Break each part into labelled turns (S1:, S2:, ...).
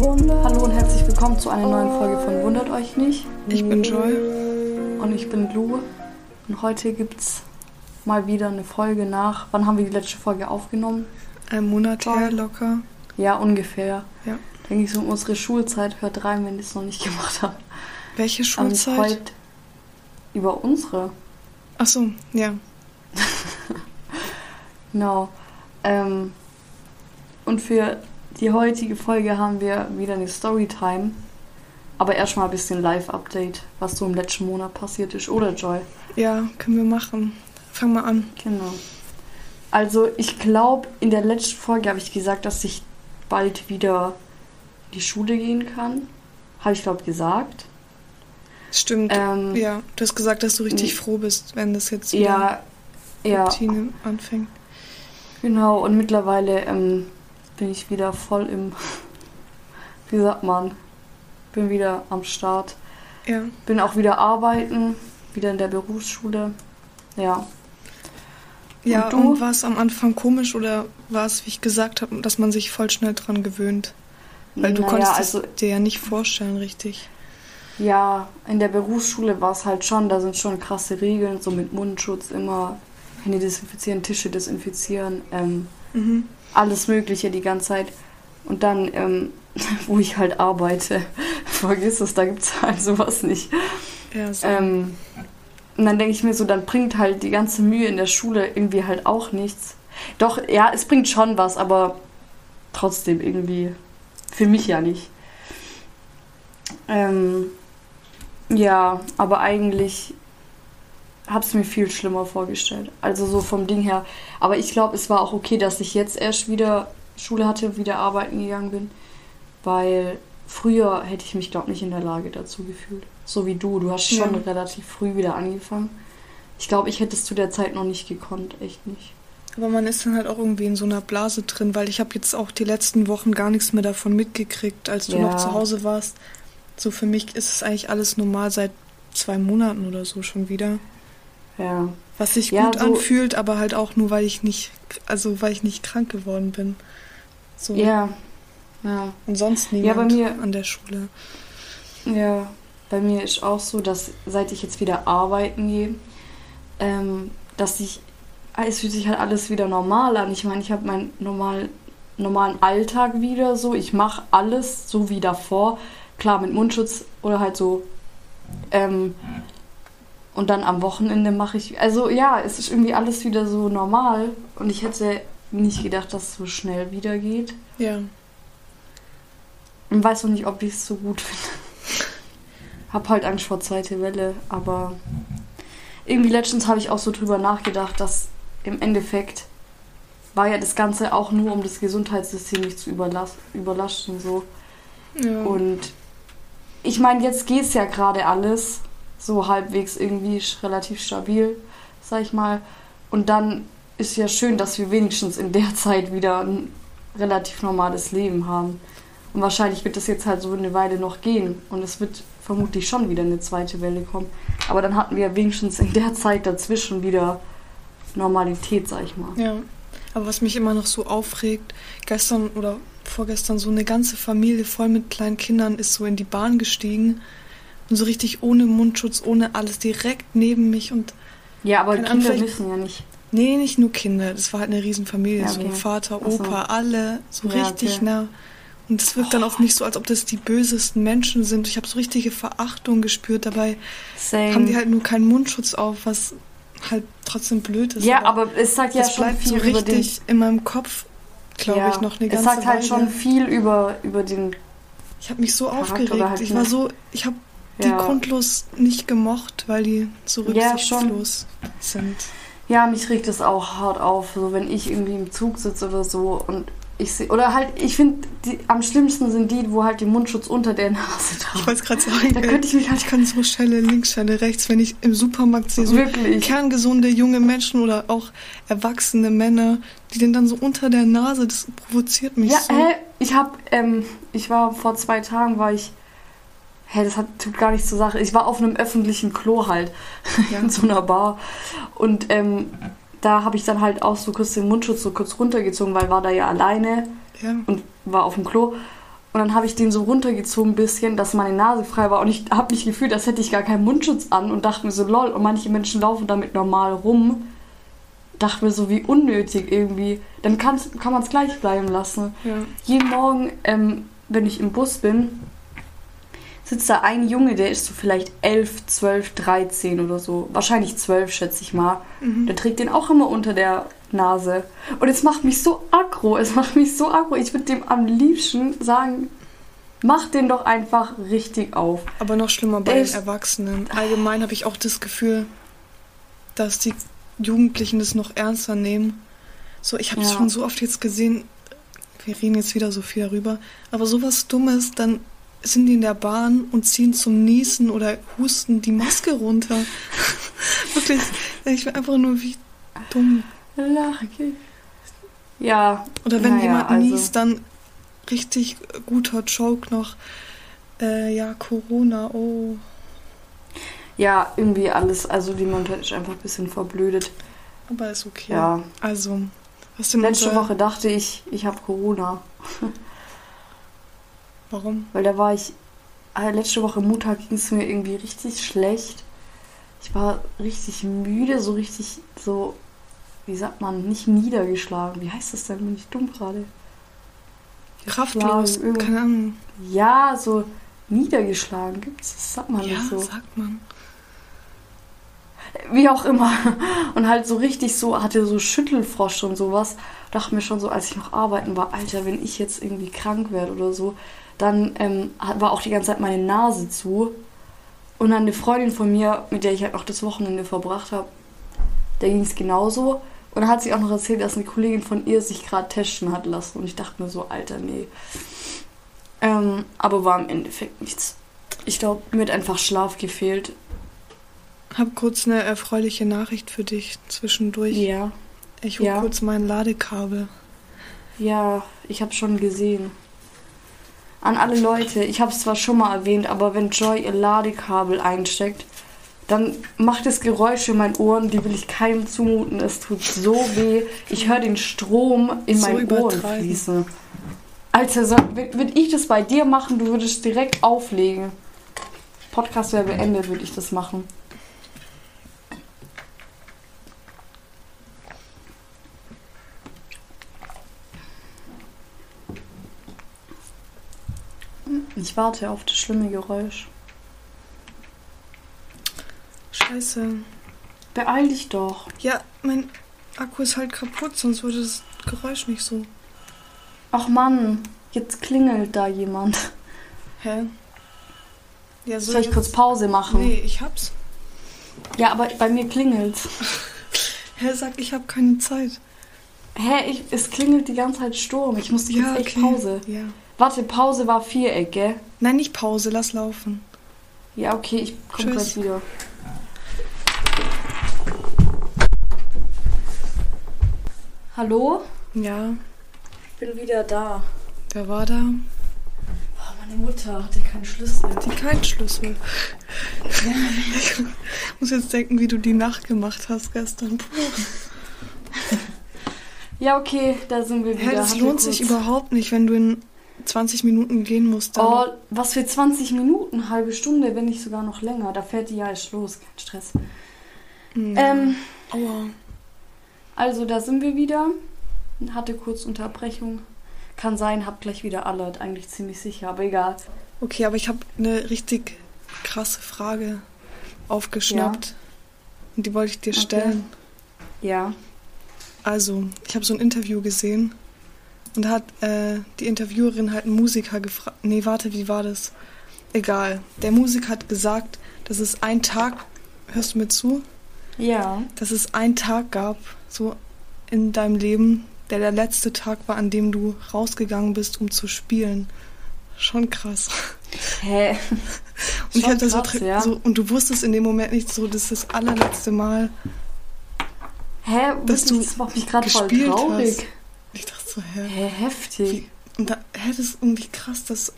S1: Hallo und herzlich willkommen zu einer neuen Folge von Wundert euch nicht.
S2: Ich bin Joy.
S1: Und ich bin Lou. Und heute gibt's mal wieder eine Folge nach. Wann haben wir die letzte Folge aufgenommen?
S2: Ein Monat
S1: Joy.
S2: her locker.
S1: Ja, ungefähr.
S2: Ja.
S1: Da ging es um unsere Schulzeit. Hört rein, wenn ihr es noch nicht gemacht habt.
S2: Welche Schulzeit?
S1: heute über unsere.
S2: Ach so, ja.
S1: Genau. Ähm, und für die heutige Folge haben wir wieder eine Storytime. Aber erstmal ein bisschen Live-Update, was so im letzten Monat passiert ist, oder Joy?
S2: Ja, können wir machen. Fang mal an.
S1: Genau. Also ich glaube, in der letzten Folge habe ich gesagt, dass ich bald wieder in die Schule gehen kann. Habe ich, glaube gesagt.
S2: Stimmt.
S1: Ähm,
S2: ja, du hast gesagt, dass du richtig froh bist, wenn das jetzt wieder
S1: Ja, ja,
S2: Routine anfängt.
S1: genau. Und mittlerweile ähm, bin ich wieder voll im, wie sagt man, bin wieder am Start.
S2: Ja.
S1: Bin auch wieder arbeiten, wieder in der Berufsschule. Ja.
S2: Ja,
S1: du?
S2: und war es am Anfang komisch oder war es, wie ich gesagt habe, dass man sich voll schnell dran gewöhnt? Weil du
S1: Naja,
S2: konntest
S1: also
S2: es dir ja nicht vorstellen, richtig.
S1: Ja, in der Berufsschule war es halt schon, da sind schon krasse Regeln, so mit Mundschutz immer Hände desinfizieren, Tische desinfizieren, ähm,
S2: Mhm.
S1: Alles Mögliche die ganze Zeit. Und dann, ähm, wo ich halt arbeite, vergiss es, da gibt es halt sowas nicht.
S2: Ja, so.
S1: Ähm, und dann denke ich mir so, dann bringt halt die ganze Mühe in der Schule irgendwie halt auch nichts. Doch, ja, es bringt schon was, aber trotzdem irgendwie für mich ja nicht. Ähm, ja, aber eigentlich habe es mir viel schlimmer vorgestellt. Also so vom Ding her. Aber ich glaube, es war auch okay, dass ich jetzt erst wieder Schule hatte und wieder arbeiten gegangen bin. Weil früher hätte ich mich, glaube ich, nicht in der Lage dazu gefühlt. So wie du. Du hast schon
S2: Ja.
S1: relativ früh wieder angefangen. Ich glaube, ich hätte es zu der Zeit noch nicht gekonnt. Echt nicht.
S2: Aber man ist dann halt auch irgendwie in so einer Blase drin, weil ich habe jetzt auch die letzten Wochen gar nichts mehr davon mitgekriegt, als du
S1: Ja.
S2: noch zu Hause warst. So für mich ist es eigentlich alles normal seit zwei Monaten oder so schon wieder.
S1: Ja.
S2: Was sich
S1: Ja,
S2: gut
S1: so-
S2: anfühlt, aber halt auch nur, weil ich nicht, also weil ich nicht krank geworden bin. So.
S1: Ja. Ja.
S2: Und sonst
S1: Ja, bei
S2: niemand
S1: mir-
S2: an der Schule.
S1: Ja, bei mir ist auch so, dass seit ich jetzt wieder arbeiten gehe, ähm, dass ich, es fühlt sich halt alles wieder normal an. Ich meine, ich habe meinen normal, normalen Alltag wieder so. Ich mache alles so wie davor. Klar, mit Mundschutz oder halt so. Ähm, und dann am Wochenende mache ich, also ja, es ist irgendwie alles wieder so normal. Und ich hätte nicht gedacht, dass es so schnell wieder geht.
S2: Ja.
S1: Und weiß noch nicht, ob ich es so gut finde. Hab halt Angst vor zweite Welle, aber irgendwie letztens habe ich auch so drüber nachgedacht, dass im Endeffekt war ja das Ganze auch nur, um das Gesundheitssystem nicht zu überlas überlasten. So.
S2: ja.
S1: Und ich meine, jetzt geht es ja gerade alles so halbwegs irgendwie relativ stabil, sag ich mal. Und dann ist ja schön, dass wir wenigstens in der Zeit wieder ein relativ normales Leben haben. Und wahrscheinlich wird das jetzt halt so eine Weile noch gehen. Und es wird vermutlich schon wieder eine zweite Welle kommen. Aber dann hatten wir wenigstens in der Zeit dazwischen wieder Normalität, sag ich mal.
S2: Ja, aber was mich immer noch so aufregt, gestern oder vorgestern so eine ganze Familie voll mit kleinen Kindern ist so in die Bahn gestiegen und so richtig ohne Mundschutz, ohne alles direkt neben mich und
S1: Ja, aber
S2: Ahnung,
S1: Kinder
S2: vielleicht-
S1: müssen ja nicht.
S2: nee, nicht nur Kinder, das war halt eine Riesenfamilie,
S1: Ja,
S2: so
S1: okay.
S2: Vater,
S1: Ach so.
S2: Opa, alle so
S1: Ja,
S2: richtig
S1: okay.
S2: nah. Und es wirkt dann auf mich so, als ob das die bösesten Menschen sind. Ich habe so richtige Verachtung gespürt. Dabei
S1: Same.
S2: haben die halt nur keinen Mundschutz auf, was halt trotzdem blöd ist.
S1: ja, aber es sagt ja schon viel
S2: so
S1: über den
S2: richtig in meinem Kopf, glaube
S1: Ja,
S2: ich, noch eine
S1: Es
S2: ganze
S1: sagt halt
S2: Weile.
S1: schon viel über, über den.
S2: Ich habe mich so
S1: Charakter
S2: aufgeregt.
S1: halt
S2: ich war so, ich habe die
S1: Ja,
S2: grundlos nicht gemocht, weil die so
S1: Ja,
S2: rücksichtslos sind.
S1: ja, mich regt es auch hart auf, so wenn ich irgendwie im Zug sitze oder so und ich sehe. Oder halt, ich finde, am schlimmsten sind die, wo halt die Mundschutz unter der Nase
S2: Ich
S1: tragen.
S2: wollte es gerade sagen,
S1: Da
S2: ey,
S1: könnte ich mich halt
S2: ich kann so Schelle links, Schelle rechts, wenn ich im Supermarkt sehe, so
S1: wirklich.
S2: kerngesunde junge Menschen oder auch erwachsene Männer, die den dann so unter der Nase, das provoziert mich
S1: Ja,
S2: so.
S1: hä? Ich hab, ähm, ich war vor zwei Tagen, war ich. Hä, das hat, tut gar nichts zur Sache. Ich war auf einem öffentlichen Klo halt.
S2: Ja.
S1: in so einer Bar. Und ähm, da habe ich dann halt auch so kurz den Mundschutz so kurz runtergezogen, weil war da ja alleine
S2: Ja.
S1: und war auf dem Klo. Und dann habe ich den so runtergezogen ein bisschen, dass meine Nase frei war. Und ich habe mich gefühlt, als hätte ich gar keinen Mundschutz an und dachte mir so, lol. Und manche Menschen laufen damit normal rum. Dachte mir so, wie unnötig irgendwie. Dann kann man es gleich bleiben lassen.
S2: Ja.
S1: Jeden Morgen, ähm, wenn ich im Bus bin, sitzt da ein Junge, der ist so vielleicht 11, 12, 13 oder so. Wahrscheinlich 12, schätze ich mal.
S2: Mhm.
S1: Der trägt den auch immer unter der Nase. Und es macht mich so aggro. Es macht mich so aggro. Ich würde dem am liebsten sagen, mach den doch einfach richtig auf.
S2: Aber noch schlimmer bei den Erwachsenen. Allgemein habe ich auch das Gefühl, dass die Jugendlichen das noch ernster nehmen. So, ich habe es
S1: Ja.
S2: schon so oft jetzt gesehen, wir reden jetzt wieder so viel darüber, aber sowas Dummes, dann sind die in der Bahn und ziehen zum Niesen oder Husten die Maske runter. Wirklich, ich bin einfach nur wie dumm.
S1: Ja.
S2: Oder wenn jemand
S1: also-
S2: niest, dann richtig guter Joke noch. Äh, ja, Corona, oh.
S1: Ja, irgendwie alles. Also die Menschheit ist einfach ein bisschen verblödet.
S2: Aber ist okay.
S1: Ja.
S2: Also, was denn
S1: Letzte Woche dachte ich, ich habe Corona.
S2: Warum?
S1: Weil da war ich. äh, Letzte Woche Montag ging es mir irgendwie richtig schlecht. Ich war richtig müde, so richtig so. Wie sagt man? Nicht niedergeschlagen. Wie heißt das denn? Bin ich dumm gerade?
S2: Kraftlos, keine Ahnung.
S1: Ja, so niedergeschlagen gibt's. Das sagt man
S2: Ja,
S1: nicht so.
S2: sagt man.
S1: Wie auch immer. Und halt so richtig so, hatte so Schüttelfrost und sowas. Dachte mir schon so, als ich noch arbeiten war, Alter, wenn ich jetzt irgendwie krank werde oder so, dann ähm, war auch die ganze Zeit meine Nase zu. Und dann eine Freundin von mir, mit der ich halt noch das Wochenende verbracht habe, der ging es genauso. Und dann hat sie auch noch erzählt, dass eine Kollegin von ihr sich gerade testen hat lassen. Und ich dachte mir so, Alter, nee. Ähm, aber war im Endeffekt nichts. Ich glaube, mir hat einfach Schlaf gefehlt.
S2: Hab kurz eine erfreuliche Nachricht für dich zwischendurch.
S1: Ja.
S2: Ich hol
S1: Ja.
S2: kurz mein Ladekabel.
S1: Ja, ich habe schon gesehen. An alle Leute, ich habe es zwar schon mal erwähnt, aber wenn Joy ihr Ladekabel einsteckt, dann macht es Geräusche in meinen Ohren, die will ich keinem zumuten. Es tut so weh. Ich höre den Strom in
S2: So
S1: meinen Ohren fließen. Alter, so, würde ich das bei dir machen, du würdest direkt auflegen. Podcast wäre beendet, würde ich das machen. Ich warte auf das schlimme Geräusch.
S2: Scheiße.
S1: Beeil dich doch.
S2: Ja, mein Akku ist halt kaputt, sonst würde das Geräusch nicht so.
S1: Ach Mann, jetzt klingelt da jemand.
S2: Hä? Ja,
S1: Soll ich kurz Pause machen?
S2: Nee, ich hab's.
S1: Ja, aber bei mir klingelt's.
S2: Hä, sag, ich hab keine Zeit.
S1: Hä, ich, es klingelt die ganze Zeit Sturm. Ich musste kurz echt Pause.
S2: Ja.
S1: Warte, Pause war Viereck, gell?
S2: Nein, nicht Pause, lass laufen.
S1: Ja, okay, ich komm
S2: Tschüss.
S1: gleich wieder. Hallo?
S2: Ja,
S1: Ich bin wieder da.
S2: wer war da?
S1: Oh, meine Mutter hatte keinen Schlüssel.
S2: Die keinen Schlüssel. Ich muss jetzt denken, wie du die Nacht gemacht hast gestern. Puh.
S1: Ja, okay, da sind wir wieder.
S2: Hä, das
S1: Hatte
S2: lohnt sich überhaupt nicht, wenn du in 20 Minuten gehen musst. Dann.
S1: Oh, was für 20 Minuten, halbe Stunde, wenn nicht sogar noch länger. Da fährt die ja erst los, kein Stress.
S2: Hm.
S1: Ähm,
S2: Aua.
S1: also da sind wir wieder. Hatte kurz Unterbrechung. Kann sein, hab gleich wieder Alert, eigentlich ziemlich sicher, aber egal.
S2: Okay, aber ich habe eine richtig krasse Frage aufgeschnappt. Und die wollte ich dir
S1: Okay.
S2: stellen.
S1: Ja.
S2: Also, ich habe so ein Interview gesehen und da hat äh, die Interviewerin halt einen Musiker gefragt. Nee, warte, wie war das? Egal. Der Musiker hat gesagt, dass es einen Tag, hörst du mir zu?
S1: Ja.
S2: Dass es einen Tag gab, so in deinem Leben, der der letzte Tag war, an dem du rausgegangen bist, um zu spielen. Schon krass.
S1: Hä?
S2: Und ich
S1: Schon
S2: so,
S1: krass,
S2: tra-
S1: ja.
S2: so und du wusstest in dem Moment nicht so, das ist das allerletzte Mal.
S1: Hä?
S2: Dass du
S1: das macht mich gerade voll traurig.
S2: hast. So, hä?
S1: Hä, heftig.
S2: Wie? Und da hä, das ist irgendwie krass, dass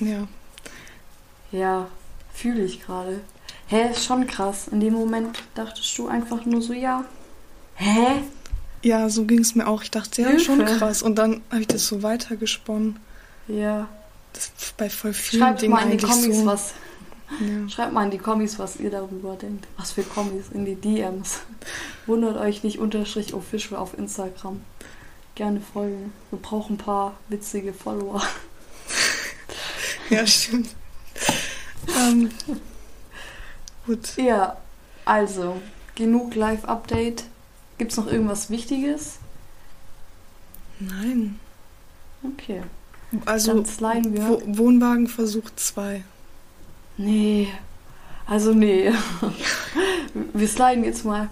S2: ja,
S1: Ja, fühle ich gerade. Hä, ist schon krass. In dem Moment dachtest du einfach nur so, ja. Hä?
S2: ja, so ging es mir auch. Ich dachte, ja, schon
S1: Hilfe.
S2: krass. Und dann habe ich das so weitergesponnen.
S1: Ja.
S2: bei voll vielen
S1: Schreibt
S2: Dingen
S1: mal in die Kommis
S2: so.
S1: was.
S2: Ja.
S1: Schreibt mal in die Kommis, was ihr darüber denkt. Was für Kommis in die DMs. Wundert euch nicht, unterstrich official auf Instagram. Gerne folgen. Wir brauchen ein paar witzige Follower.
S2: ja, stimmt. ähm, gut.
S1: Ja, also, genug Live-Update. Gibt's noch irgendwas Wichtiges?
S2: Nein.
S1: Okay.
S2: Also,
S1: Dann wir.
S2: Wo Wohnwagen Versuch 2.
S1: Nee. Also nee. wir sliden jetzt mal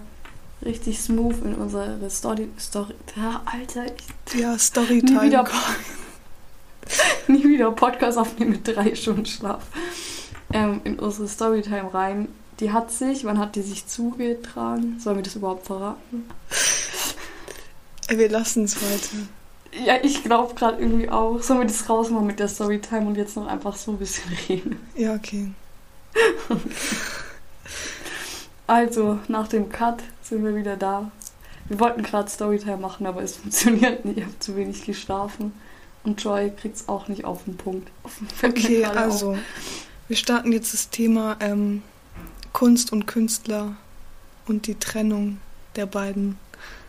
S1: richtig smooth in unsere Story. Story. Ja, Alter, ich
S2: Ja,
S1: nie
S2: Storytime.
S1: wieder, nie wieder Podcast aufnehmen mit drei Stunden Schlaf. Ähm, in unsere Storytime rein. Die hat sich, wann hat die sich zugetragen? Sollen wir das überhaupt verraten?
S2: Ey, wir lassen es weiter.
S1: Ja, ich glaube gerade irgendwie auch. Sollen wir das rausmachen mit der Storytime und jetzt noch einfach so ein bisschen reden?
S2: Ja, okay.
S1: Also, nach dem Cut sind wir wieder da. Wir wollten gerade Storytime machen, aber es funktioniert nicht. Ich habe zu wenig geschlafen. Und Joy kriegt es auch nicht auf den Punkt. Fällt mir
S2: Okay,
S1: gerade auf.
S2: also, wir starten jetzt das Thema ähm, Kunst und Künstler und die Trennung der beiden.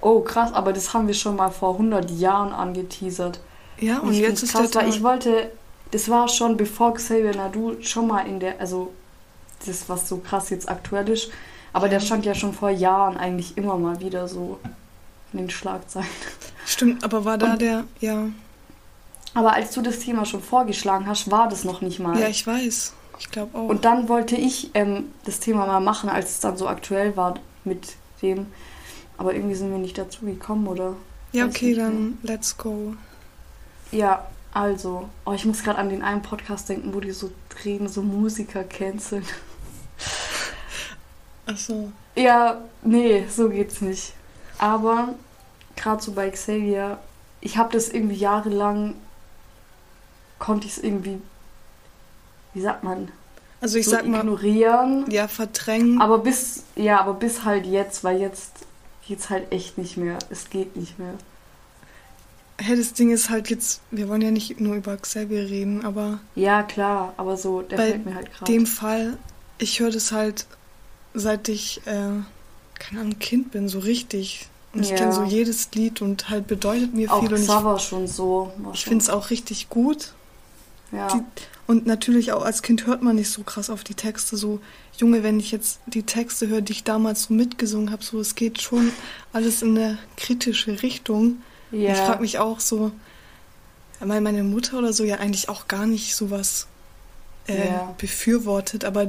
S1: Oh, krass, aber das haben wir schon mal vor 100 Jahren angeteasert.
S2: Ja, und
S1: ich
S2: jetzt ist
S1: krass,
S2: der
S1: weil ich wollte, das war schon bevor Xavier Nadu schon mal in der, also das, was so krass jetzt aktuell ist, aber der stand ja schon vor Jahren eigentlich immer mal wieder so in den Schlagzeilen.
S2: Stimmt, aber war da
S1: Und-
S2: der, ja,
S1: Aber als du das Thema schon vorgeschlagen hast, war das noch nicht mal.
S2: ja, ich weiß. Ich glaube auch.
S1: Und dann wollte ich ähm, das Thema mal machen, als es dann so aktuell war mit dem. Aber irgendwie sind wir nicht dazu gekommen, oder?
S2: ja,
S1: weiß
S2: okay, dann let's go.
S1: Ja, also. Oh, ich muss gerade an den einen Podcast denken, wo die so reden, so Musiker canceln.
S2: Achso.
S1: Ja, nee, so geht's nicht. Aber gerade so bei Xavier, ich habe das irgendwie jahrelang, konnte ich es irgendwie, wie sagt man,
S2: Also ich
S1: so
S2: sag mal,
S1: ignorieren.
S2: ja, verdrängen.
S1: Aber bis, ja, aber bis halt jetzt, weil jetzt geht's halt echt nicht mehr. Es geht nicht mehr.
S2: Hey, das Ding ist halt jetzt, wir wollen ja nicht nur über Xavier reden, aber
S1: Ja, klar, aber so, der
S2: Bei
S1: fällt mir halt gerade.
S2: dem Fall, ich höre das halt, seit ich, äh, keine Ahnung, Kind bin, so richtig. Und ich
S1: Ja.
S2: kenne so jedes Lied und halt bedeutet mir
S1: Auch
S2: viel. Und ich,
S1: Xaver schon so.
S2: ich finde es auch richtig gut.
S1: Ja.
S2: die- Und natürlich auch als Kind hört man nicht so krass auf die Texte. So, Junge, wenn ich jetzt die Texte höre, die ich damals so mitgesungen habe, so, es geht schon alles in eine kritische Richtung.
S1: ja.
S2: Ich frage mich auch so, weil meine Mutter oder so ja eigentlich auch gar nicht sowas äh,
S1: Ja.
S2: befürwortet, aber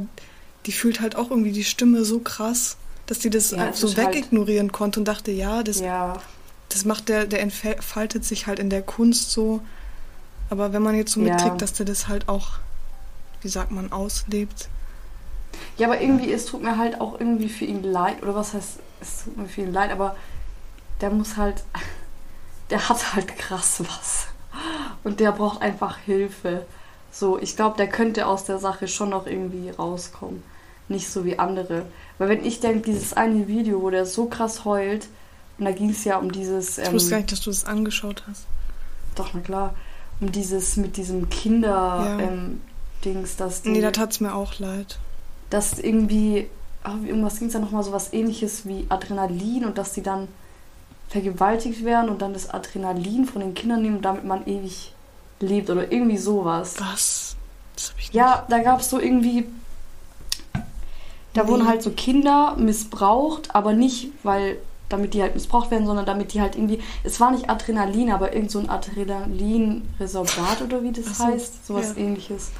S2: die fühlt halt auch irgendwie die Stimme so krass, dass die das
S1: Ja,
S2: halt so
S1: halt-
S2: wegignorieren konnte und dachte, ja, das,
S1: ja.
S2: das macht der, der entfaltet sich halt in der Kunst so. Aber wenn man jetzt so
S1: Ja.
S2: mitkriegt, dass der das halt auch, wie sagt man, auslebt.
S1: Ja, aber irgendwie, es tut mir halt auch irgendwie für ihn leid. Oder was heißt, es tut mir für ihn leid, aber der muss halt, der hat halt krass was. Und der braucht einfach Hilfe. So, ich glaube, der könnte aus der Sache schon noch irgendwie rauskommen. Nicht so wie andere. Weil wenn ich denke, dieses eine Video, wo der so krass heult, und da ging es ja um dieses.
S2: Ich
S1: Ähm,
S2: wusste gar nicht, dass du das angeschaut hast.
S1: Doch, na klar. Um dieses mit diesem Kinder
S2: Ja.
S1: ähm, Dings, dass die,
S2: Nee, da tat's mir auch leid.
S1: dass irgendwie ah, irgendwas ging es ja nochmal so was ähnliches wie Adrenalin und dass die dann vergewaltigt werden und dann das Adrenalin von den Kindern nehmen, damit man ewig lebt oder irgendwie sowas.
S2: Was? Das hab ich.
S1: Ja, da gab es so irgendwie. Da wurden halt so Kinder missbraucht, aber nicht, weil damit die halt missbraucht werden, sondern damit die halt irgendwie. Es war nicht Adrenalin, aber irgend so ein Adrenalinresorbat oder wie das
S2: so,
S1: heißt. Sowas
S2: ja.
S1: ähnliches.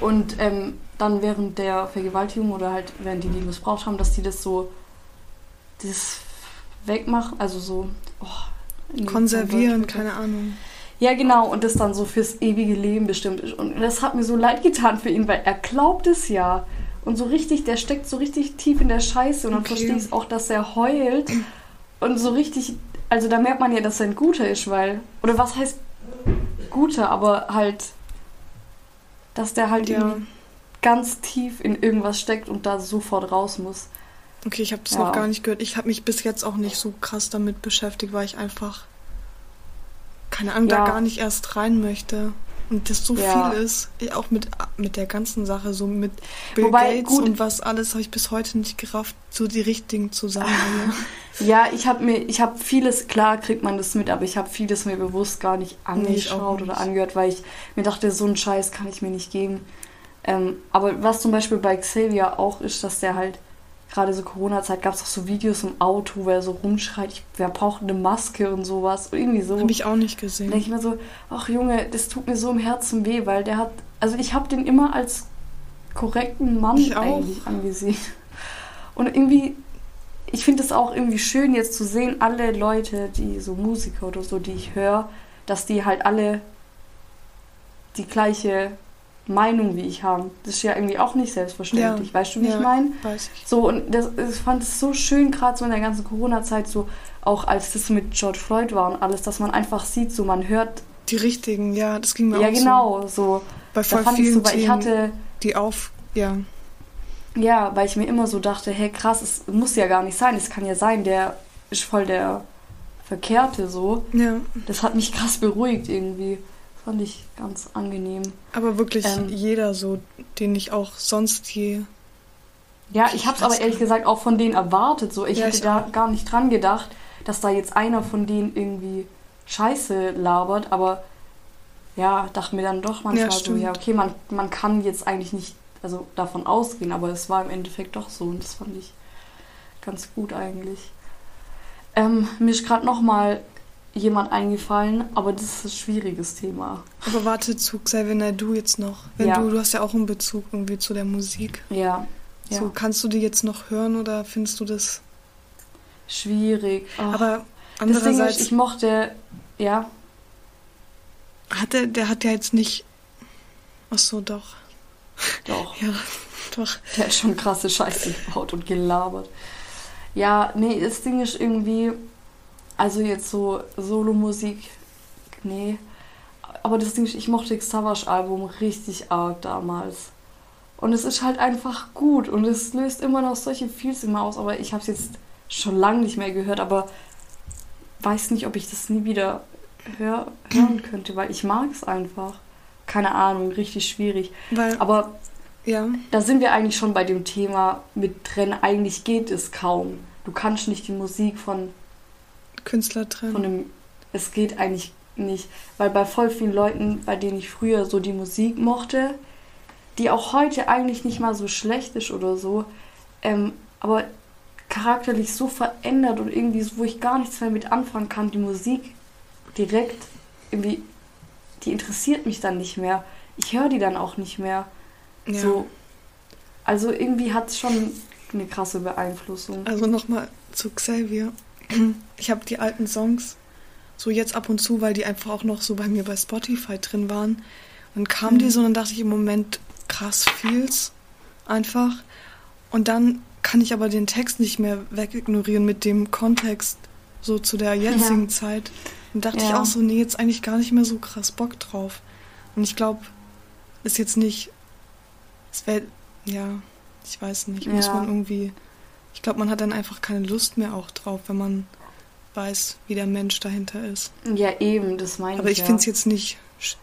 S1: Und ähm, dann während der Vergewaltigung oder halt während die die missbraucht haben, dass die das so. das wegmachen, also so. Oh,
S2: Konservieren, keine Ahnung.
S1: Ja, genau, und das dann so fürs ewige Leben bestimmt ist. Und das hat mir so leid getan für ihn, weil er glaubt es ja. Und so richtig, der steckt so richtig tief in der Scheiße. Und dann
S2: Okay.
S1: verstehe ich auch, dass er heult. Und so richtig, also da merkt man ja, dass er ein Guter ist, weil. Oder was heißt Guter, aber halt. Dass der halt
S2: Ja.
S1: ganz tief in irgendwas steckt und da sofort raus muss.
S2: Okay, ich habe das
S1: Ja.
S2: noch gar nicht gehört. Ich habe mich bis jetzt auch nicht so krass damit beschäftigt, weil ich einfach, keine Ahnung,
S1: Ja.
S2: da gar nicht erst rein möchte. Und das so
S1: Ja.
S2: viel ist, auch mit, mit der ganzen Sache, so mit Bill
S1: Wobei,
S2: Gates
S1: gut-
S2: und was alles, habe ich bis heute nicht gerafft, so die richtigen Zusammenhänge.
S1: Ja, ich habe mir, ich habe vieles, klar kriegt man das mit, aber ich habe vieles mir bewusst gar nicht
S2: Nee,
S1: angeschaut
S2: nicht.
S1: oder angehört, weil ich mir dachte, so einen Scheiß kann ich mir nicht geben. Ähm, aber was zum Beispiel bei Xavier auch ist, dass der halt, gerade so Corona-Zeit, gab es auch so Videos im Auto, wo er so rumschreit, ich, wer braucht eine Maske und sowas. Irgendwie so.
S2: habe ich auch nicht
S1: Da
S2: gesehen.
S1: denke ich mir so, ach Junge, das tut mir so im Herzen weh, weil der hat, also ich habe den immer als korrekten Mann
S2: Ich auch.
S1: eigentlich angesehen. Und irgendwie, ich finde es auch irgendwie schön jetzt zu sehen, alle Leute, die so Musiker oder so, die ich höre, dass die halt alle die gleiche Meinung wie ich haben. Das ist ja irgendwie auch nicht selbstverständlich.
S2: Ja,
S1: Weißt du, wie
S2: ja.
S1: ich meine?
S2: Weiß ich.
S1: So, und das, ich fand es so schön, gerade so in der ganzen Corona-Zeit, so auch als das mit George Floyd war und alles, dass man einfach sieht, so man hört,
S2: Die richtigen, ja, das ging mir
S1: ja
S2: auch
S1: genau, so.
S2: so. Bei
S1: Da
S2: voll
S1: fand ich
S2: vielen
S1: so, weil ich hatte,
S2: die auf, ja,
S1: ja, weil ich mir immer so dachte, hey krass, es muss ja gar nicht sein, es kann ja sein, der ist voll der Verkehrte so.
S2: ja,
S1: Das hat mich krass beruhigt irgendwie. Fand ich ganz angenehm.
S2: aber wirklich
S1: Ähm.
S2: jeder so, den ich auch sonst je,
S1: Ja,
S2: Ich
S1: hab's
S2: weiß
S1: aber ehrlich gesagt auch von denen erwartet. So, ich
S2: Ja,
S1: hätte
S2: ich
S1: da
S2: auch.
S1: gar nicht dran gedacht, dass da jetzt einer von denen irgendwie Scheiße labert, aber ja, dachte mir dann doch manchmal so,
S2: stimmt.
S1: ja, okay, man, man kann jetzt eigentlich nicht also davon ausgehen, aber es war im Endeffekt doch so und das fand ich ganz gut eigentlich. Ähm, mir ist gerade nochmal jemand eingefallen, aber das ist ein schwieriges Thema.
S2: aber warte zu Xavier Naidoo jetzt noch. Wenn
S1: Ja.
S2: du, du hast ja auch einen Bezug irgendwie zu der Musik.
S1: Ja, ja.
S2: So, kannst du die jetzt noch hören oder findest du das?
S1: schwierig. Oh.
S2: Aber andererseits,
S1: ist, ich mochte, ja,
S2: hat der, der hat ja jetzt nicht, ach so, doch,
S1: doch.
S2: ja, doch.
S1: Der hat schon krasse Scheiße gebaut und gelabert. Ja, nee, das Ding ist irgendwie, also jetzt so Solomusik, nee. Aber das Ding ist, ich mochte das Savage-Album richtig arg damals. Und es ist halt einfach gut und es löst immer noch solche Feels immer aus. Aber ich habe es jetzt schon lange nicht mehr gehört, aber weiß nicht, ob ich das nie wieder hör, hören könnte, weil ich mag es einfach. Keine Ahnung, richtig schwierig.
S2: Weil,
S1: Aber
S2: ja,
S1: da sind wir eigentlich schon bei dem Thema mit Trennen. Eigentlich geht es kaum. Du kannst nicht die Musik von,
S2: Künstler trennen.
S1: von dem. Es geht eigentlich nicht. Weil bei voll vielen Leuten, bei denen ich früher so die Musik mochte, die auch heute eigentlich nicht mal so schlecht ist oder so, ähm, aber charakterlich so verändert und irgendwie, so, wo ich gar nichts mehr mit anfangen kann, die Musik direkt irgendwie, die interessiert mich dann nicht mehr. Ich höre die dann auch nicht mehr.
S2: ja.
S1: So, also irgendwie hat es schon eine krasse Beeinflussung.
S2: Also nochmal zu Xavier. Ich habe die alten Songs so jetzt ab und zu, weil die einfach auch noch so bei mir bei Spotify drin waren. Dann kam die
S1: Mhm.
S2: so und dann dachte ich im Moment krass viel's einfach. Und dann kann ich aber den Text nicht mehr wegignorieren mit dem Kontext so zu der jetzigen Zeit. Und dachte ich
S1: Ja.
S2: auch so, nee, jetzt eigentlich gar nicht mehr so krass Bock drauf. Und ich glaube, ist jetzt nicht, es wäre, ja, ich weiß nicht, muss
S1: Ja.
S2: man irgendwie, ich glaube, man hat dann einfach keine Lust mehr auch drauf, wenn man weiß, wie der Mensch dahinter ist.
S1: Ja, eben, das meine
S2: Aber
S1: ich.
S2: ich
S1: ja.
S2: finde es jetzt nicht,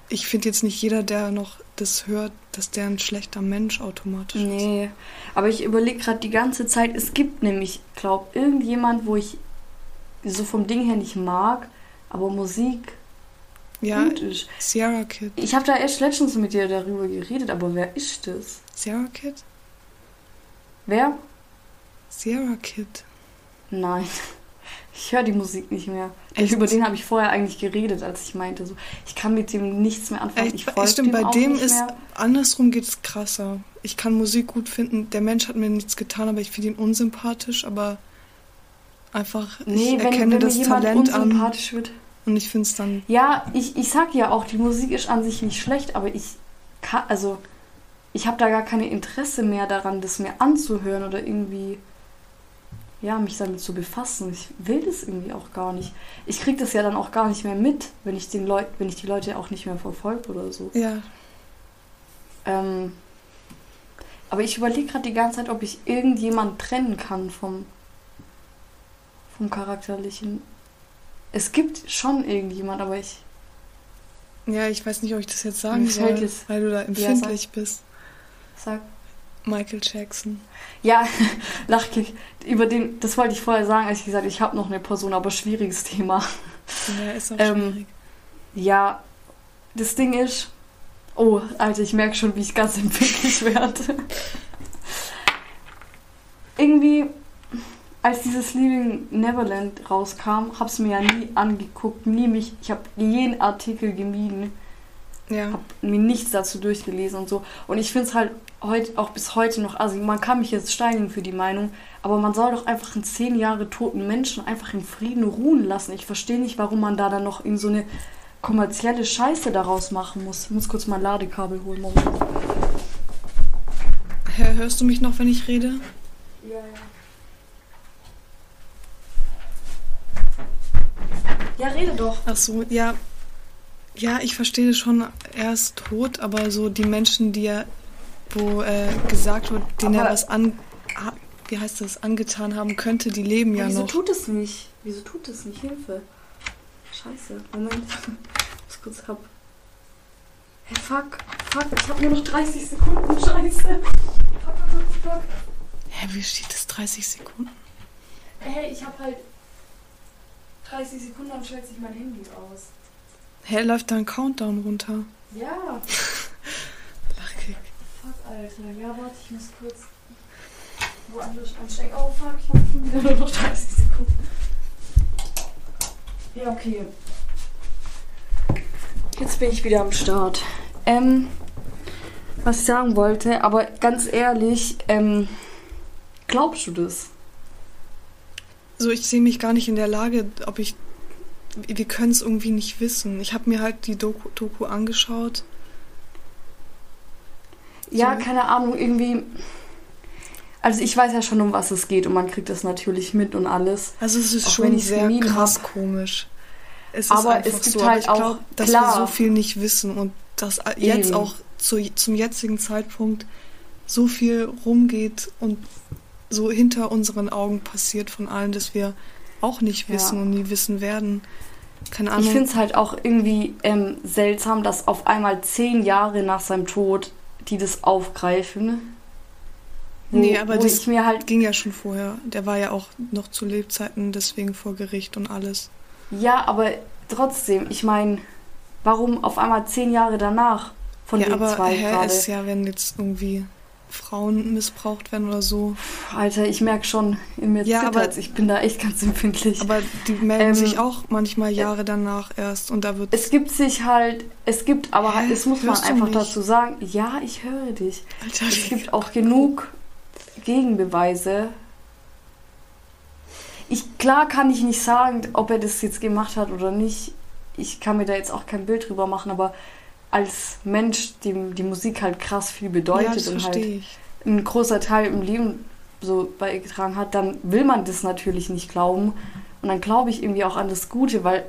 S2: ich finde jetzt nicht jeder, der noch das hört, dass der ein schlechter Mensch automatisch ist.
S1: Nee, aber ich überlege gerade die ganze Zeit, es gibt nämlich, glaub, irgendjemand, wo ich so vom Ding her nicht mag, aber Musik
S2: Ja,
S1: gut ist.
S2: Sierra Kid.
S1: Ich habe da erst letztens mit dir darüber geredet, aber wer ist das?
S2: Sierra Kid?
S1: Wer?
S2: Sierra Kid.
S1: Nein. Ich höre die Musik nicht mehr.
S2: Echt?
S1: Über den habe ich vorher eigentlich geredet, als ich meinte, so, ich kann mit dem nichts mehr anfangen.
S2: Echt,
S1: ich folge
S2: stimmt,
S1: dem
S2: bei
S1: auch
S2: dem ist
S1: mehr.
S2: andersrum geht's krasser. Ich kann Musik gut finden. Der Mensch hat mir nichts getan, aber ich finde ihn unsympathisch, aber einfach
S1: Nee,
S2: ich
S1: wenn,
S2: erkenne
S1: wenn
S2: das Talent an
S1: wird.
S2: und ich finde es dann
S1: Ja, ich, ich sag ja auch, die Musik ist an sich nicht schlecht, aber ich kann, also ich habe da gar keine Interesse mehr daran, das mir anzuhören oder irgendwie, ja, mich damit zu befassen. Ich will das irgendwie auch gar nicht. Ich krieg das ja dann auch gar nicht mehr mit, wenn ich den Leuten, wenn ich die Leute auch nicht mehr verfolge oder so.
S2: ja,
S1: Ähm, aber ich überlege gerade die ganze Zeit, ob ich irgendjemand trennen kann vom, vom Charakterlichen. Es gibt schon irgendjemand, aber ich
S2: Ja, ich weiß nicht, ob ich das jetzt sagen soll, jetzt, weil du da empfindlich
S1: ja,
S2: sag. bist.
S1: Sag.
S2: Michael Jackson.
S1: Ja, Lachkick. Über den, das wollte ich vorher sagen, als ich gesagt habe, ich habe noch eine Person, aber schwieriges Thema.
S2: Ja, ist auch ähm, schwierig.
S1: Ja, das Ding ist. Oh, Alter, ich merke schon, wie ich ganz empfindlich werde. Irgendwie, als dieses Leaving Neverland rauskam, habe es mir ja nie angeguckt, nie mich. Ich habe jeden Artikel gemieden. Ja. Habe mir nichts dazu durchgelesen und so. Und ich finde es halt heute, auch bis heute noch, also man kann mich jetzt steinigen für die Meinung, aber man soll doch einfach einen zehn Jahre toten Menschen einfach in Frieden ruhen lassen. Ich verstehe nicht, warum man da dann noch in so eine kommerzielle Scheiße daraus machen muss. Ich muss kurz mein Ladekabel holen. Moment.
S2: Hörst du mich noch, wenn ich rede?
S1: Ja, ja. Ja, rede doch.
S2: Ach so, ja. Ja, ich verstehe schon, er ist tot, aber so die Menschen, die er, wo äh, gesagt wird, denen er was an, wie heißt das, angetan haben könnte, die leben ja
S1: wieso
S2: noch.
S1: Wieso tut es nicht? Wieso tut es nicht? Hilfe. Scheiße, Moment. Ich kurz hab. Hey, fuck, fuck, ich hab nur noch 30 Sekunden, scheiße. Fuck, fuck, fuck, fuck.
S2: Hä, wie steht das 30 Sekunden?
S1: Hey, ich hab halt 30 Sekunden, dann stellt sich mein Handy aus.
S2: Hä, läuft da ein Countdown runter?
S1: Ja. Alter. Ja, warte, ich muss kurz woanders anstecken. Oh, fuck, ich hab schon wieder nur noch 30 Sekunden. Ja, okay. Jetzt bin ich wieder am Start. Ähm, was ich sagen wollte, aber ganz ehrlich, ähm, glaubst du das?
S2: So, ich sehe mich gar nicht in der Lage, ob ich. Wir können es irgendwie nicht wissen. Ich habe mir halt die Doku, Doku angeschaut.
S1: Ja, so. keine Ahnung, irgendwie. Also ich weiß ja schon, um was es geht und man kriegt das natürlich mit und alles.
S2: Also es ist schon sehr krass hab. komisch.
S1: Es ist aber es gibt so, halt auch glaub,
S2: dass klar, wir so viel nicht wissen und dass jetzt eben. auch zu, zum jetzigen Zeitpunkt so viel rumgeht und so hinter unseren Augen passiert von allen, dass wir auch nicht wissen ja. und nie wissen werden. Keine Ahnung.
S1: Ich finde es halt auch irgendwie ähm, seltsam, dass auf einmal zehn Jahre nach seinem Tod die das aufgreifen.
S2: Wo, nee, aber das mir halt ging ja schon vorher. Der war ja auch noch zu Lebzeiten deswegen vor Gericht und alles.
S1: Ja, aber trotzdem, ich meine, warum auf einmal zehn Jahre danach
S2: von ja, den aber zwei gerade? ist ja, wenn jetzt irgendwie Frauen missbraucht werden oder so.
S1: Alter, ich merke schon, in mir ja, aber, ich bin da echt ganz empfindlich.
S2: Aber die melden ähm, sich auch manchmal Jahre danach erst und da wird
S1: Es gibt sich halt, es gibt, aber Hä? es muss Hörst man einfach dazu sagen, ja, ich höre dich. Alter, es gibt auch genug Gegenbeweise. Ich, klar kann ich nicht sagen, ob er das jetzt gemacht hat oder nicht. Ich kann mir da jetzt auch kein Bild drüber machen, aber als Mensch, dem die Musik halt krass viel bedeutet ja, und halt ich. ein großer Teil im Leben so beigetragen hat, dann will man das natürlich nicht glauben. Und dann glaube ich irgendwie auch an das Gute, weil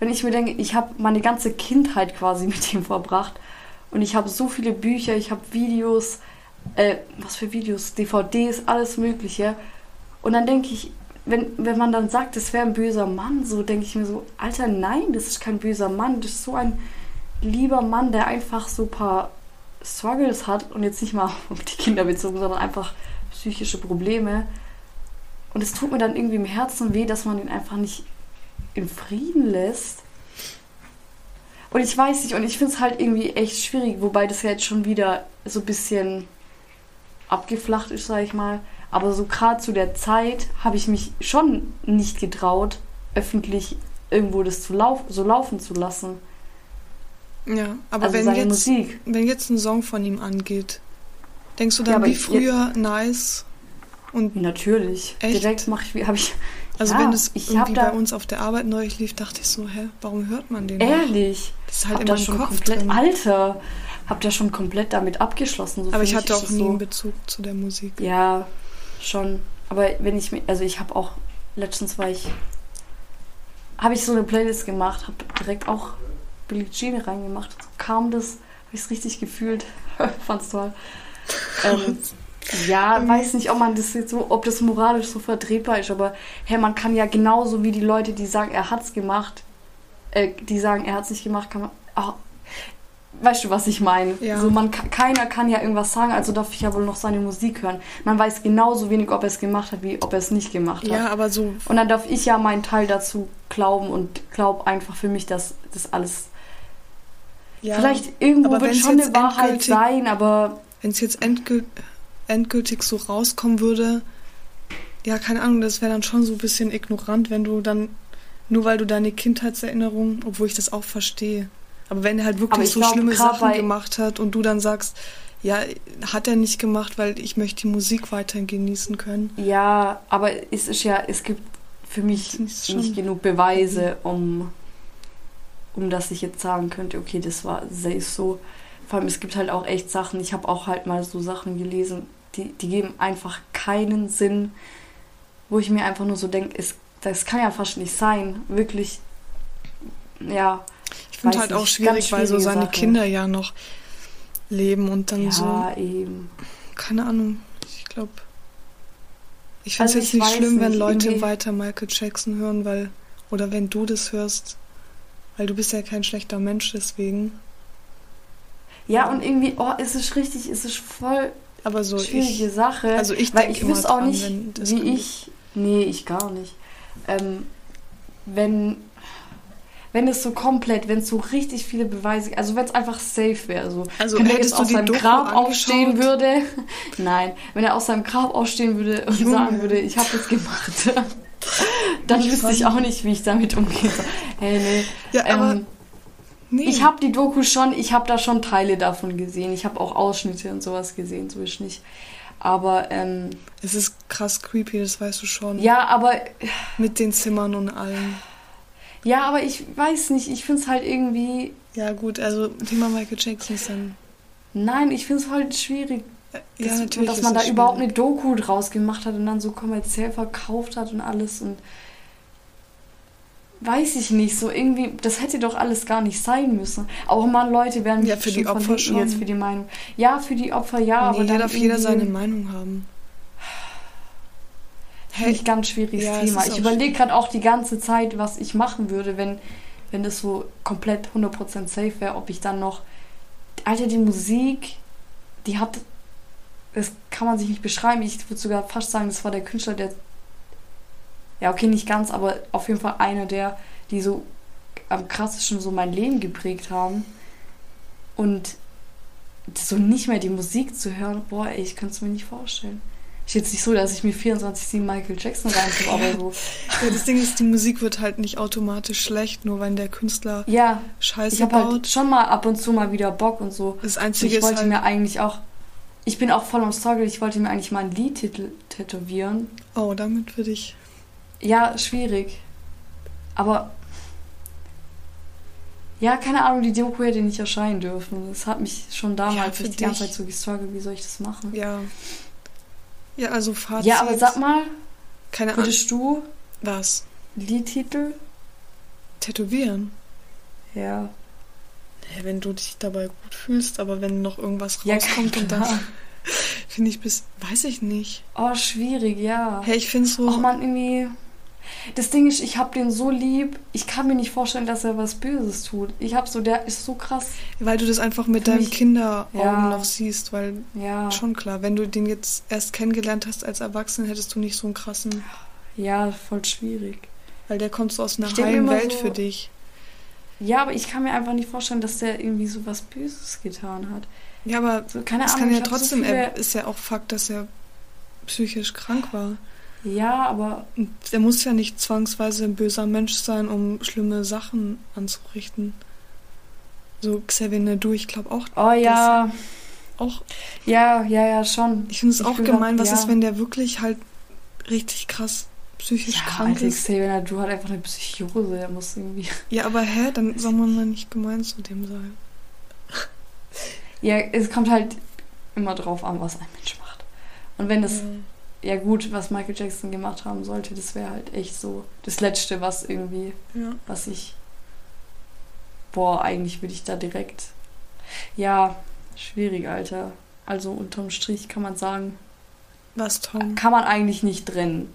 S1: wenn ich mir denke, ich habe meine ganze Kindheit quasi mit ihm verbracht und ich habe so viele Bücher, ich habe Videos, äh, was für Videos, DVDs, alles Mögliche. Und dann denke ich, wenn, wenn man dann sagt, das wäre ein böser Mann, so denke ich mir so, Alter, nein, das ist kein böser Mann, das ist so ein lieber Mann, der einfach so ein paar Struggles hat und jetzt nicht mal auf die Kinder bezogen, sondern einfach psychische Probleme. Und es tut mir dann irgendwie im Herzen weh, dass man ihn einfach nicht in Frieden lässt. Und ich weiß nicht, und ich finde es halt irgendwie echt schwierig, wobei das ja jetzt schon wieder so ein bisschen abgeflacht ist, sag ich mal. Aber so gerade zu der Zeit habe ich mich schon nicht getraut, öffentlich irgendwo das zu lauf so laufen zu lassen.
S2: Ja, aber also wenn, jetzt, Musik. wenn jetzt ein Song von ihm angeht, denkst du dann ja, wie früher nice und
S1: natürlich echt? direkt mache ich habe ich
S2: also ja, wenn es irgendwie bei uns auf der Arbeit neulich lief, dachte ich so, hä, warum hört man den?
S1: Ehrlich?
S2: Noch? Das ist halt
S1: immer schon Kopf komplett drin. Alter. Habt ihr schon komplett damit abgeschlossen?
S2: So aber ich hatte auch nie so. einen Bezug zu der Musik.
S1: Ja, schon. Aber wenn ich mir, also ich habe auch letztens war ich, habe ich so eine Playlist gemacht, habe direkt auch Jean reingemacht. So kam das, habe ich es richtig gefühlt. Fand's toll. Ähm, ja, weiß nicht, ob man das jetzt so, ob das moralisch so vertretbar ist, aber hey, man kann ja genauso wie die Leute, die sagen, er hat's gemacht, äh, die sagen, er hat's nicht gemacht, kann man, Auch, weißt du, was ich meine?
S2: Ja.
S1: So, man, keiner kann ja irgendwas sagen, also darf ich ja wohl noch seine Musik hören. Man weiß genauso wenig, ob er es gemacht hat, wie ob er es nicht gemacht hat.
S2: Ja, aber so,
S1: Und dann darf ich ja meinen Teil dazu glauben und glaub einfach für mich, dass das alles.
S2: Ja.
S1: Vielleicht irgendwo wird schon eine Wahrheit
S2: endgültig-
S1: sein, aber
S2: wenn es jetzt endgült, endgültig so rauskommen würde, ja, keine Ahnung, das wäre dann schon so ein bisschen ignorant, wenn du dann, nur weil du deine Kindheitserinnerung, obwohl ich das auch verstehe, aber wenn er halt wirklich
S1: ich
S2: so
S1: glaub,
S2: schlimme Sachen gemacht hat und du dann sagst, ja, hat er nicht gemacht, weil ich möchte die Musik weiterhin genießen können.
S1: ja, aber es ist ja, es gibt für mich nicht genug Beweise, um, um dass ich jetzt sagen könnte, okay, das war safe so. Vor allem, es gibt halt auch echt Sachen, ich habe auch halt mal so Sachen gelesen, die, die geben einfach keinen Sinn, wo ich mir einfach nur so denke, das kann ja fast nicht sein. Wirklich, ja.
S2: Ich finde halt auch
S1: nicht,
S2: schwierig,
S1: ganz
S2: weil so seine
S1: Sache.
S2: Kinder ja noch leben und dann so,
S1: Ja, eben.
S2: keine Ahnung, ich glaube. Ich finde es
S1: Also
S2: jetzt
S1: ich
S2: nicht schlimm, wenn
S1: nicht,
S2: Leute
S1: irgendwie-
S2: weiter Michael Jackson hören, weil, oder wenn du das hörst, weil du bist ja kein schlechter Mensch deswegen.
S1: Ja, und irgendwie, oh, es ist richtig, es ist voll
S2: Aber so
S1: schwierige
S2: ich,
S1: Sache.
S2: also ich
S1: weil ich wüsste auch
S2: dran,
S1: nicht, wie
S2: kommt.
S1: ich. Nee, ich gar nicht. Ähm, wenn. Wenn es so komplett, wenn es so richtig viele Beweise, also wenn es einfach safe wäre, so.
S2: Also
S1: wenn er jetzt aus seinem
S2: Doku
S1: Grab
S2: angeschaut?
S1: aufstehen würde, nein, wenn er aus seinem Grab aufstehen würde und
S2: Junge.
S1: sagen würde, ich habe das gemacht, dann
S2: Ich
S1: wüsste ich auch nicht, wie ich damit umgehe. Hey, nee.
S2: Ja, aber
S1: Ähm,
S2: nee.
S1: ich habe die Doku schon, ich habe da schon Teile davon gesehen. Ich habe auch Ausschnitte und sowas gesehen, so ist nicht. Aber ähm,
S2: es ist krass creepy, das weißt du schon.
S1: ja, aber
S2: Mit den Zimmern und allem.
S1: ja, aber ich weiß nicht. Ich finde es halt irgendwie.
S2: Ja gut, also Thema Michael Jackson ist dann.
S1: Nein, ich finde es halt schwierig,
S2: Ja,
S1: dass,
S2: natürlich.
S1: dass man da überhaupt eine Doku draus gemacht hat und dann so kommerziell verkauft hat und alles und weiß ich nicht, so irgendwie, das hätte doch alles gar nicht sein müssen. Auch mal Leute werden
S2: Ja, für die Opfer schon.
S1: jetzt für die Meinung. Ja, für die Opfer ja, aber
S2: nee,
S1: dann
S2: darf jeder seine Meinung haben.
S1: Finde ich ganz schwieriges
S2: Ja,
S1: Thema. Ich überlege gerade auch die ganze Zeit, was ich machen würde, wenn, wenn das so komplett 100% safe wäre, ob ich dann noch. Alter, die Musik, die hat. Das kann man sich nicht beschreiben. Ich würde sogar fast sagen, das war der Künstler, der. Ja, okay, nicht ganz, aber auf jeden Fall einer der, die so am krassesten so mein Leben geprägt haben. Und so nicht mehr die Musik zu hören, boah, ey, ich könnte es mir nicht vorstellen. Ist jetzt nicht so, dass ich mir 24-7 Michael Jackson reintue, aber so.
S2: Ja, das Ding ist, die Musik wird halt nicht automatisch schlecht, nur wenn der Künstler
S1: Ja,
S2: Scheiße
S1: ich habe
S2: baut.
S1: halt schon mal ab und zu mal wieder Bock und so.
S2: das Einzige
S1: Ich
S2: ist
S1: wollte
S2: halt,
S1: mir eigentlich auch. Ich bin auch voll am Struggle, ich wollte mir eigentlich mal einen Liedtitel tätowieren.
S2: oh, damit würde ich.
S1: Ja, schwierig. Aber. Ja, keine Ahnung, die Doku hätte nicht erscheinen dürfen. Das hat mich schon damals
S2: Ja,
S1: die ganze. Zeit so gestruggelt, wie soll ich das machen?
S2: Ja. Ja, also Fazit.
S1: Ja, aber sag mal,
S2: Keine Ahnung.
S1: würdest du
S2: Was?
S1: Liedtitel?
S2: Tätowieren?
S1: Ja.
S2: Ja, wenn du dich dabei gut fühlst, aber wenn noch irgendwas
S1: Ja,
S2: rauskommt und
S1: klar.
S2: dann finde ich bis. Weiß ich nicht.
S1: Oh, schwierig, ja.
S2: Hey, ich finde so.
S1: Oh man, irgendwie. Das Ding ist, ich hab den so lieb, ich kann mir nicht vorstellen, dass er was Böses tut. Ich hab so, der ist so krass.
S2: Weil du das einfach mit deinen Kinderaugen
S1: Ja.
S2: noch siehst, weil
S1: Ja.
S2: schon klar, wenn du den jetzt erst kennengelernt hast als Erwachsener, hättest du nicht so einen krassen,
S1: Ja, voll schwierig.
S2: weil der kommt so aus einer heilen Welt
S1: so-
S2: für dich.
S1: Ja, aber ich kann mir einfach nicht vorstellen, dass der irgendwie so was Böses getan hat.
S2: Ja, aber
S1: So, keine
S2: es
S1: Ahnung.
S2: kann ja
S1: so
S2: trotzdem,
S1: viele-
S2: er ist ja auch Fakt, dass er psychisch krank war.
S1: Ja, aber
S2: der muss ja nicht zwangsweise ein böser Mensch sein, um schlimme Sachen anzurichten. So Xavier Nadu, ich glaube auch,
S1: oh ja,
S2: auch
S1: ja, ja, ja, schon.
S2: ich finde es auch gemein, was
S1: ja.
S2: ist, wenn der wirklich halt richtig krass psychisch
S1: Ja,
S2: krank ist.
S1: Xavier Nadu hat einfach eine Psychose, der muss irgendwie.
S2: Ja, aber hä, dann soll man mal nicht gemein zu dem sein.
S1: Ja, es kommt halt immer drauf an, was ein Mensch macht. Und wenn es, ja gut, was Michael Jackson gemacht haben sollte, das wäre halt echt so das Letzte, was irgendwie,
S2: Ja.
S1: was ich. Boah, eigentlich würde ich da direkt. Ja, schwierig, Alter. Also unterm Strich kann man sagen,
S2: Was, Tom?
S1: kann man eigentlich nicht trennen.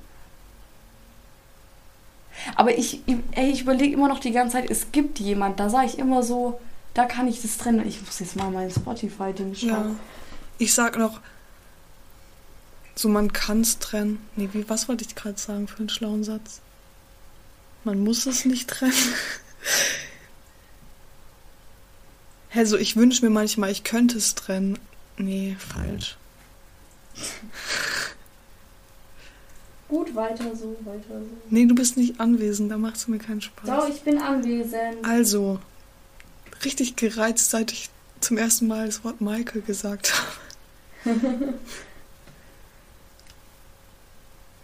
S1: Aber ich, ey, ich überlege immer noch die ganze Zeit, es gibt jemand, da sage ich immer so, da kann ich das trennen. Ich muss jetzt mal mein Spotify-Ding schauen.
S2: Ja. Ich sag noch, so man kann es trennen. Nee, wie, was wollte ich gerade sagen für einen schlauen Satz? Man muss es nicht trennen. Hä, so ich wünsche mir manchmal, ich könnte es trennen. Nee, falsch.
S1: Gut, weiter so, weiter so.
S2: Nee, du bist nicht anwesend, da macht es mir keinen Spaß.
S1: Doch, ich bin anwesend.
S2: Also, richtig gereizt, seit ich zum ersten Mal das Wort Michael gesagt habe.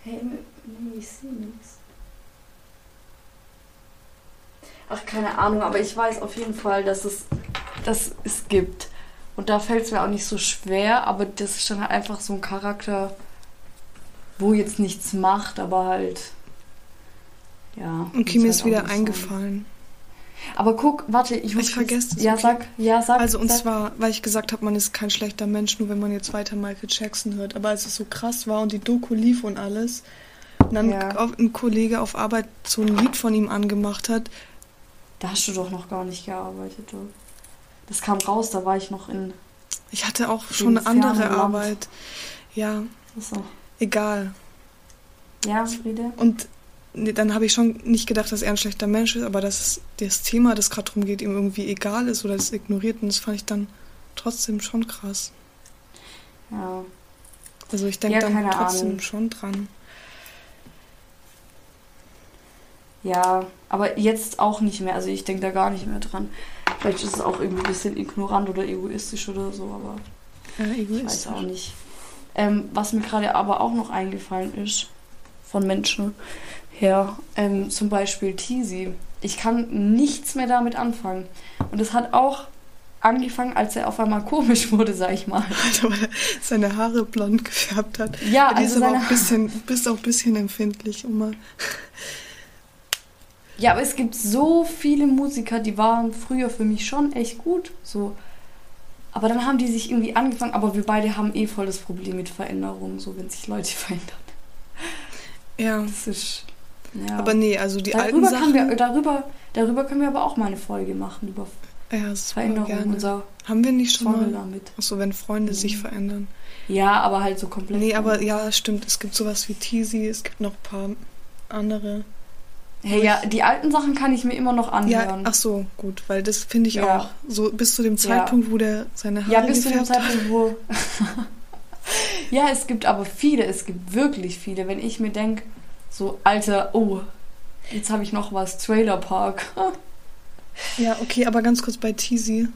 S1: Hey, nee, ich sehe nichts. Ach, keine Ahnung, aber ich weiß auf jeden Fall, dass es, dass es gibt. Und da fällt es mir auch nicht so schwer, aber das ist dann halt einfach so ein Charakter, wo jetzt nichts macht, aber halt. Ja.
S2: Okay, mir ist wieder eingefallen.
S1: Aber guck, warte, ich muss.
S2: Ich vergesse es.
S1: Ja,
S2: okay.
S1: sag, ja, sag.
S2: Also und
S1: sag.
S2: zwar, weil ich gesagt habe, man ist kein schlechter Mensch, nur wenn man jetzt weiter Michael Jackson hört. Aber als es so krass war und die Doku lief und alles, und dann
S1: Ja.
S2: ein Kollege auf Arbeit so ein Lied von ihm angemacht hat,
S1: Da hast du doch noch gar nicht gearbeitet, du. Das kam raus, da war ich noch in.
S2: ich hatte auch schon eine andere
S1: Land.
S2: Arbeit. Ja,
S1: Achso.
S2: Egal.
S1: Ja, Friede?
S2: Und nee, dann habe ich schon nicht gedacht, dass er ein schlechter Mensch ist, aber dass es- das Thema, das gerade drum geht, ihm irgendwie egal ist oder das ignoriert. Und das fand ich dann trotzdem schon krass.
S1: Ja.
S2: Also ich denke
S1: Ja,
S2: dann trotzdem
S1: Ahnung.
S2: schon dran.
S1: Ja, aber jetzt auch nicht mehr. Also ich denke da gar nicht mehr dran. Vielleicht ist es auch irgendwie ein bisschen ignorant oder egoistisch oder so, aber
S2: Ja,
S1: ich weiß
S2: egoistisch.
S1: auch nicht. Ähm, was mir gerade aber auch noch eingefallen ist, von Menschen her, ähm, zum Beispiel Teasy. Ich kann nichts mehr damit anfangen. Und es hat auch angefangen, als er auf einmal komisch wurde, sag ich mal.
S2: Alter, weil er seine Haare blond gefärbt hat.
S1: Ja,
S2: ist
S1: also
S2: aber auch ein bisschen, bist auch ein bisschen empfindlich, Oma.
S1: Ja, aber es gibt so viele Musiker, die waren früher für mich schon echt gut. So. Aber dann haben die sich irgendwie angefangen, aber wir beide haben eh voll das Problem mit Veränderungen, so wenn sich Leute verändern.
S2: Ja.
S1: Das ist. Ja.
S2: Aber nee, also die alten
S1: darüber, können
S2: Sachen.
S1: wir, darüber, darüber können wir aber auch mal eine Folge machen, über
S2: ja,
S1: Veränderungen.
S2: gerne.
S1: Unser
S2: Haben wir nicht schon
S1: Struggle
S2: mal?
S1: damit.
S2: Achso, wenn Freunde
S1: Mhm.
S2: sich verändern.
S1: Ja, aber halt so komplett.
S2: Nee, aber ja, stimmt. Es gibt sowas wie Teasy, es gibt noch ein paar andere.
S1: Hey, ja, die alten Sachen kann ich mir immer noch
S2: Ja,
S1: anhören.
S2: ach so, gut, weil das finde ich
S1: Ja.
S2: auch. So bis zu dem
S1: Ja.
S2: Zeitpunkt, wo der seine Haare
S1: Ja, bis zu dem. Zeitpunkt, wo. ja, es gibt aber viele, es gibt wirklich viele. Wenn ich mir denke, so, Alter, oh, jetzt habe ich noch was, Trailer Park.
S2: Ja, okay, aber ganz kurz bei Teasy.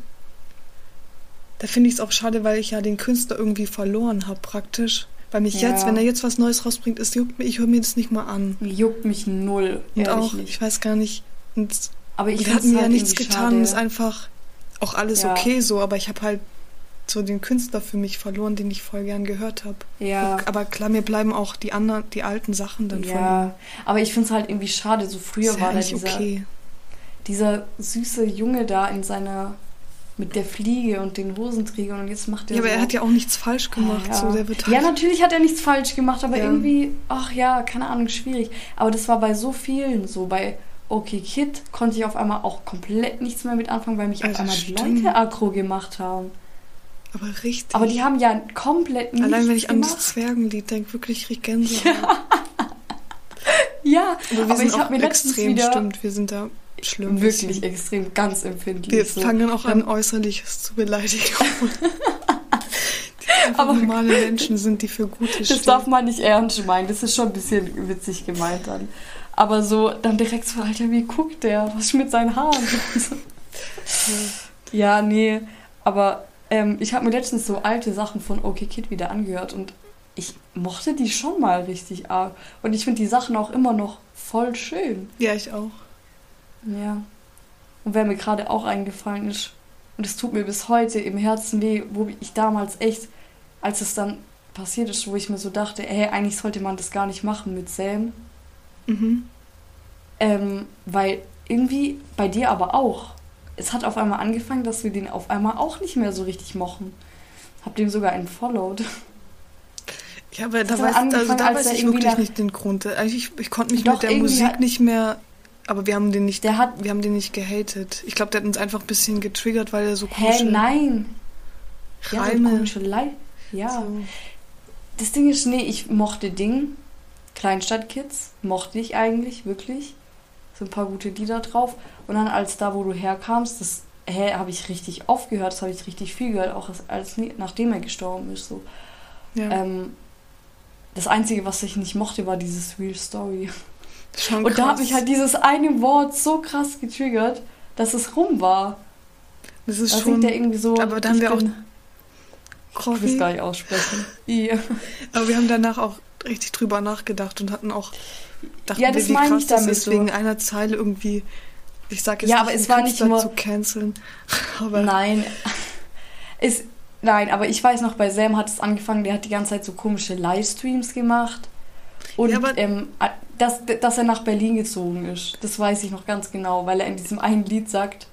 S2: Da finde ich es auch schade, weil ich ja den Künstler irgendwie verloren habe, praktisch. Weil mich
S1: Ja.
S2: jetzt, wenn er jetzt was Neues rausbringt, es juckt mich, ich höre mir das nicht mal an.
S1: Juckt mich null,
S2: Und auch,
S1: nicht.
S2: ich weiß gar nicht, und
S1: Aber ich
S2: hat mir ja
S1: halt
S2: nichts
S1: irgendwie
S2: getan,
S1: schade.
S2: ist einfach auch alles
S1: Ja.
S2: okay so, aber ich habe halt so den Künstler für mich verloren, den ich voll gern gehört habe.
S1: Ja,
S2: Aber klar, mir bleiben auch die anderen, die alten Sachen dann von ihm.
S1: ja. Aber ich finde es halt irgendwie schade. So früher
S2: Ist ja
S1: war da
S2: eigentlich
S1: dieser,
S2: okay.
S1: dieser süße Junge da in seiner. Mit der Fliege und den Hosenträgern und jetzt macht er.
S2: Ja, aber
S1: so,
S2: er hat ja auch nichts falsch gemacht.
S1: Ja.
S2: So, der wird
S1: ja,
S2: halt,
S1: natürlich hat er nichts falsch gemacht, aber
S2: Ja.
S1: irgendwie, ach ja, keine Ahnung, schwierig. Aber das war bei so vielen so. Bei OK Kid konnte ich auf einmal auch komplett nichts mehr mit anfangen, weil mich auf
S2: Alter,
S1: einmal die. Leute aggro gemacht haben.
S2: aber richtig.
S1: Aber die haben ja komplett nichts
S2: Allein wenn ich an
S1: gemacht.
S2: das Zwergenlied denke, wirklich krieg ich Gänsehaut.
S1: Ja,
S2: Aber wir
S1: aber
S2: sind
S1: ich habe mir letztens
S2: extrem,
S1: wieder
S2: stimmt, wir sind da schlimm.
S1: wirklich
S2: bisschen.
S1: extrem ganz empfindlich.
S2: Wir
S1: so.
S2: fangen auch an, Äußerliches zu beleidigen.
S1: Aber-
S2: normale Menschen sind, die für Gute
S1: Das
S2: stehen.
S1: darf man nicht ernst meinen. Das ist schon ein bisschen witzig gemeint dann. Aber so, dann direkt so, Alter, wie guckt der? Was ist mit seinen Haaren? ja, nee. Aber ähm, ich habe mir letztens so alte Sachen von OK Kid wieder angehört und ich mochte die schon mal richtig arg. Und ich finde die Sachen auch immer noch voll schön.
S2: Ja, ich auch.
S1: Ja. Und wer mir gerade auch eingefallen ist, und es tut mir bis heute im Herzen weh, wo ich damals echt, als es dann passiert ist, wo ich mir so dachte, hey, eigentlich sollte man das gar nicht machen mit Sam.
S2: Mhm.
S1: Ähm, weil irgendwie bei dir aber auch. Es hat auf einmal angefangen, dass wir den auf einmal auch nicht mehr so richtig mochten. Hab dem sogar einen followed.
S2: Ja, aber da weiß, also da weiß ich wirklich nicht den Grund. Also ich, ich konnte mich
S1: Doch,
S2: mit der Musik nicht mehr Aber wir haben den nicht,
S1: Der hat-
S2: wir haben den nicht gehatet. Ich glaube, der hat uns einfach ein bisschen getriggert, weil er so
S1: Hä,
S2: komische
S1: nein. Ja, so
S2: Reime.
S1: komische Leid. Ja.
S2: So.
S1: Das Ding ist, nee, ich mochte Ding. Kleinstadtkids mochte ich eigentlich, wirklich. So ein paar gute Lieder drauf. Und dann als da, wo du herkamst, das hä, habe ich richtig oft gehört, das habe ich richtig viel gehört, auch als, als nachdem er gestorben ist. So.
S2: Ja,
S1: Ähm, das Einzige, was ich nicht mochte, war dieses Real Story.
S2: Schon
S1: Und da hat mich halt dieses eine Wort so krass getriggert, dass es rum war.
S2: Das ist
S1: Da
S2: schon.
S1: singt er irgendwie so.
S2: aber da haben wir auch-
S1: Ich will es gar nicht aussprechen. Ja.
S2: Aber wir haben danach auch richtig drüber nachgedacht und hatten auch. Dachten
S1: Ja, das
S2: wir, wie
S1: meine
S2: krass
S1: ich
S2: das
S1: damit
S2: ist,
S1: so.
S2: wegen einer Zeile irgendwie. Ich sag jetzt
S1: Ja, aber es war nicht nur-
S2: zu canceln. Aber
S1: Nein. Ist, nein, aber ich weiß noch, bei Sam hat es angefangen, der hat die ganze Zeit so komische Livestreams gemacht. Und
S2: Ja, aber-
S1: ähm, dass, dass er nach Berlin gezogen ist, das weiß ich noch ganz genau, weil er in diesem einen Lied sagt,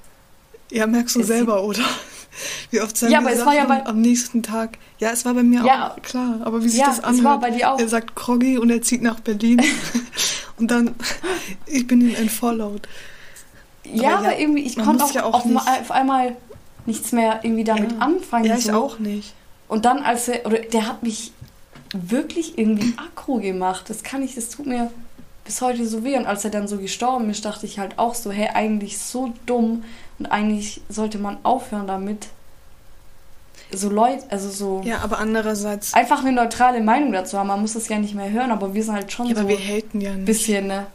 S2: ja, merkst du
S1: Es-
S2: selber, oder? Wie oft sagen
S1: Ja, aber es war ja bei-
S2: am nächsten Tag. Ja, es war bei mir
S1: Ja.
S2: auch klar. Aber wie sich
S1: ja,
S2: das
S1: es
S2: anhört.
S1: war bei dir auch.
S2: Er sagt Kroggy und er zieht nach Berlin. und dann, ich bin ihm entfollowed.
S1: Ja,
S2: aber
S1: aber
S2: ja,
S1: irgendwie, ich konnte auch,
S2: ja auch
S1: auf, auf einmal nichts mehr irgendwie damit
S2: Ja.
S1: anfangen.
S2: Ja, ich
S1: so.
S2: auch nicht.
S1: Und dann, als er, oder der hat mich wirklich irgendwie aggro gemacht. Das kann ich, das tut mir bis heute so weh. Und als er dann so gestorben ist, dachte ich halt auch so, hey, eigentlich so dumm und eigentlich sollte man aufhören damit. So Leute, also so
S2: Ja, aber andererseits.
S1: einfach eine neutrale Meinung dazu haben. Man muss das ja nicht mehr hören, aber wir sind halt schon
S2: Ja, aber
S1: so
S2: wir
S1: ein
S2: haten ja nicht.
S1: bisschen ne,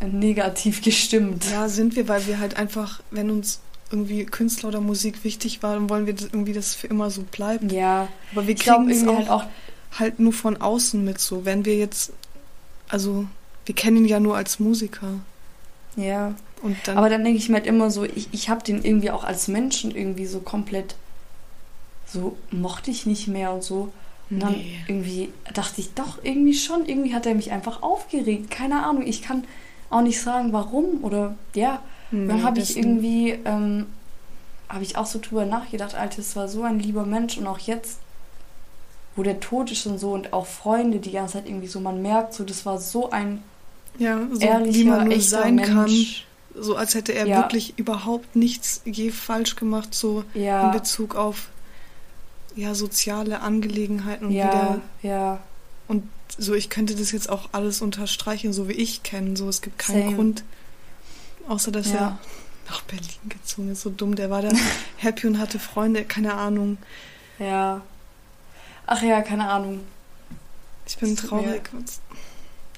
S1: negativ gestimmt.
S2: Ja, sind wir, weil wir halt einfach, wenn uns irgendwie Künstler oder Musik wichtig war, dann wollen wir das irgendwie, dass es für immer so bleibt.
S1: Ja,
S2: Aber wir kriegen es
S1: irgendwie
S2: auch,
S1: halt auch
S2: halt nur von außen mit so. Wenn wir jetzt, also wir kennen ihn ja nur als Musiker.
S1: ja.
S2: Und dann,
S1: Aber dann denke ich mir halt immer so, ich, ich habe den irgendwie auch als Menschen irgendwie so komplett, so mochte ich nicht mehr und so. Und dann
S2: nee.
S1: irgendwie dachte ich, doch, irgendwie schon, irgendwie hat er mich einfach aufgeregt. Keine Ahnung, ich kann auch nicht sagen, warum oder ja.
S2: Nee,
S1: dann habe ich irgendwie, ähm, habe ich auch so drüber nachgedacht, Alter, es war so ein lieber Mensch und auch jetzt, wo der tot ist und so und auch Freunde die ganze Zeit irgendwie so, man merkt so, das war so ein
S2: ja, so
S1: ehrlicher,
S2: wie man nur sein kann.
S1: Mensch.
S2: So als hätte er
S1: Ja.
S2: wirklich überhaupt nichts je falsch gemacht, so in
S1: Ja,
S2: Bezug auf ja, soziale Angelegenheiten und
S1: ja,
S2: wieder
S1: ja.
S2: so, ich könnte das jetzt auch alles unterstreichen, so wie ich kenne. So, es gibt keinen
S1: Same.
S2: Grund, außer dass
S1: Ja.
S2: er nach Berlin gezogen ist. So dumm, der war da happy und hatte Freunde, keine Ahnung.
S1: Ja. Ach ja, keine Ahnung.
S2: Ich bin
S1: tut mir-
S2: traurig.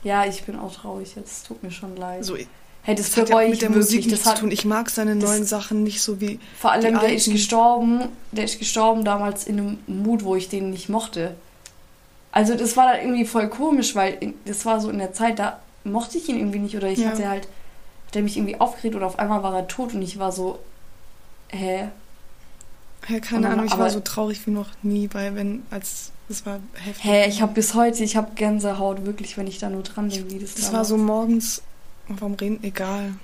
S1: Ja, ich bin auch traurig jetzt. Es tut mir schon leid.
S2: So,
S1: hey, das
S2: das hat ja auch mit der. Musik nichts zu tun. Ich mag seine neuen Sachen nicht so wie.
S1: vor allem, der ist gestorben. Der ist gestorben damals in einem Mut, wo ich den nicht mochte. Also das war dann irgendwie voll komisch, weil das war so in der Zeit, da mochte ich ihn irgendwie nicht oder ich
S2: Ja.
S1: hatte halt, hat er mich irgendwie aufgeregt und auf einmal war er tot und ich war so, hä?
S2: Ja, keine
S1: dann-
S2: Ahnung, ich war so traurig wie noch nie, weil wenn, als, das war heftig.
S1: Hä, ich habe bis heute, ich habe Gänsehaut, wirklich, wenn ich da nur dran denke, wie das
S2: Das
S1: da
S2: war so morgens, warum reden, egal.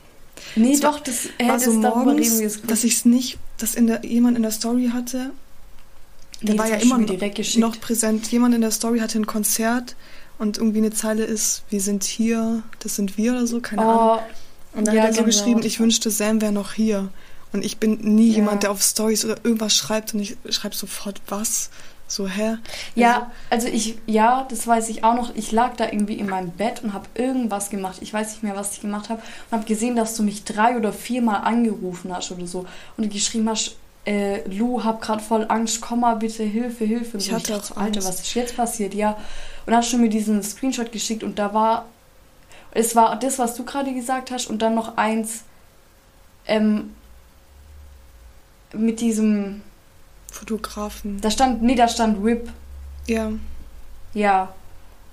S1: Nee,
S2: das war-
S1: doch, das, hä,
S2: war
S1: das
S2: so morgens,
S1: reden
S2: dass ich es nicht, dass in der, jemand in der Story hatte, der
S1: Nee,
S2: war
S1: das
S2: ja immer noch- noch präsent. Jemand in der Story hatte ein Konzert und irgendwie eine Zeile ist, wir sind hier, das sind wir oder so, keine Ahnung.
S1: Oh,
S2: Und dann
S1: ja,
S2: hat er so
S1: Gänsehaut.
S2: geschrieben, ich wünschte, Sam wäre noch hier. Und ich bin nie
S1: Ja.
S2: jemand, der auf Stories oder irgendwas schreibt und ich schreibe sofort was. So, hä?
S1: Ja, also ich, ja, das weiß ich auch noch. Ich lag da irgendwie in meinem Bett und habe irgendwas gemacht. Ich weiß nicht mehr, was ich gemacht habe. Und habe gesehen, dass du mich drei oder viermal angerufen hast oder so. Und du geschrieben hast, äh, Lu, hab grad voll Angst, komm mal bitte, Hilfe, Hilfe. Und
S2: Ich hatte
S1: dachte,
S2: auch
S1: Alter, was ist jetzt passiert? Ja. Und hast du mir diesen Screenshot geschickt und da war, es war das, was du gerade gesagt hast und dann noch eins, ähm, mit diesem,
S2: Fotografen.
S1: da stand, nee, da stand RIP.
S2: Ja.
S1: Ja.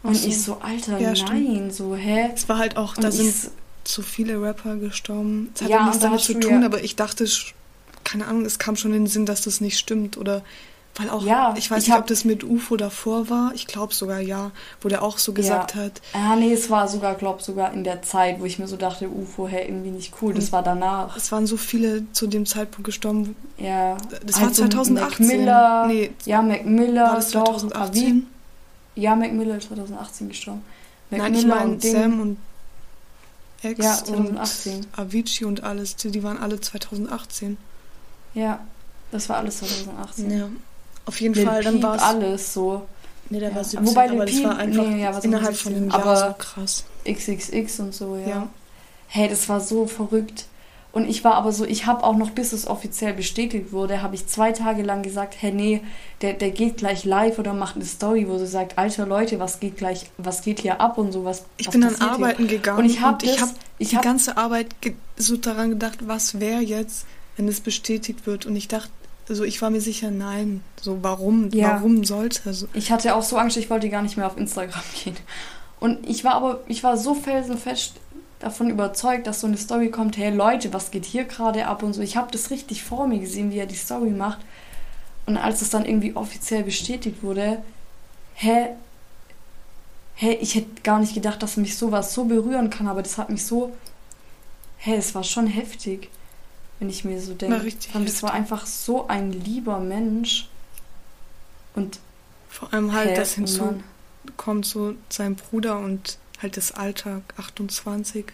S1: Und
S2: so.
S1: ich so, Alter,
S2: Ja,
S1: nein,
S2: stimmt.
S1: so, hä?
S2: Es war halt auch,
S1: Und
S2: da
S1: ich
S2: sind
S1: so,
S2: zu viele Rapper gestorben. Es hat
S1: Ja,
S2: nichts
S1: und da
S2: damit zu tun, aber ich dachte, keine Ahnung, es kam schon in den Sinn, dass das nicht stimmt. Oder weil auch,
S1: Ja,
S2: ich weiß
S1: ich
S2: nicht, ob das mit UFO davor war. Ich glaube sogar ja, wo der auch so gesagt hat.
S1: ah, nee, es war sogar, glaub sogar in der Zeit, wo ich mir so dachte, UFO, hä, irgendwie nicht cool. Das
S2: Und-
S1: war danach.
S2: Es waren so viele zu dem Zeitpunkt gestorben.
S1: Ja.
S2: Das
S1: Halt
S2: war
S1: so
S2: 2018.
S1: Mac Miller,
S2: Nee,
S1: Ja, Mac Miller,
S2: war das
S1: doch.
S2: 2018?
S1: Avi- Ja, Mac Miller ist 2018 gestorben. Mac
S2: Nein, ich
S1: Miller
S2: meine
S1: und Ding-
S2: Sam und Ex
S1: Ja, 2018.
S2: und Avicii und alles, die, die waren alle 2018.
S1: Ja, das war alles 2018.
S2: Ja. Auf jeden
S1: Lil
S2: Fall, dann war es.
S1: alles so.
S2: Nee, der
S1: Ja.
S2: war 17,
S1: Wobei Lil
S2: aber das
S1: Peep-
S2: war einfach
S1: nee, ja, war
S2: innerhalb von einem
S1: 17,
S2: Jahr
S1: aber-
S2: so krass.
S1: XXX und so, ja.
S2: Ja.
S1: Hey, das war so verrückt. Und ich war aber so, ich habe auch noch, bis es offiziell bestätigt wurde, habe ich zwei Tage lang gesagt, hey, nee, der, der geht gleich live oder macht eine Story, wo sie sagt, alter Leute, was geht gleich, was geht hier ab und so, was
S2: Ich
S1: was
S2: bin dann
S1: passiert hier?
S2: arbeiten gegangen
S1: Und ich habe das, ich
S2: die
S1: habe,
S2: ganze Arbeit so daran gedacht, was wäre jetzt, wenn es bestätigt wird. Und ich dachte, also ich war mir sicher, nein. So, warum?
S1: Ja.
S2: Warum sollte? So,
S1: ich hatte auch so Angst, ich wollte gar nicht mehr auf Instagram gehen. Und ich war aber, ich war so felsenfest davon überzeugt, dass so eine Story kommt, hey Leute, was geht hier gerade ab und so. Ich habe das richtig vor mir gesehen, wie er die Story macht. Und als es dann irgendwie offiziell bestätigt wurde, hä, hä, ich hätte gar nicht gedacht, dass mich sowas so berühren kann, aber das hat mich so, hä, es war schon heftig, wenn ich mir so denke. Allem, Das war einfach so ein lieber Mensch. Und
S2: vor allem halt, das
S1: oh
S2: hinzu
S1: Mann.
S2: kommt so sein Bruder und halt das Alter, 28.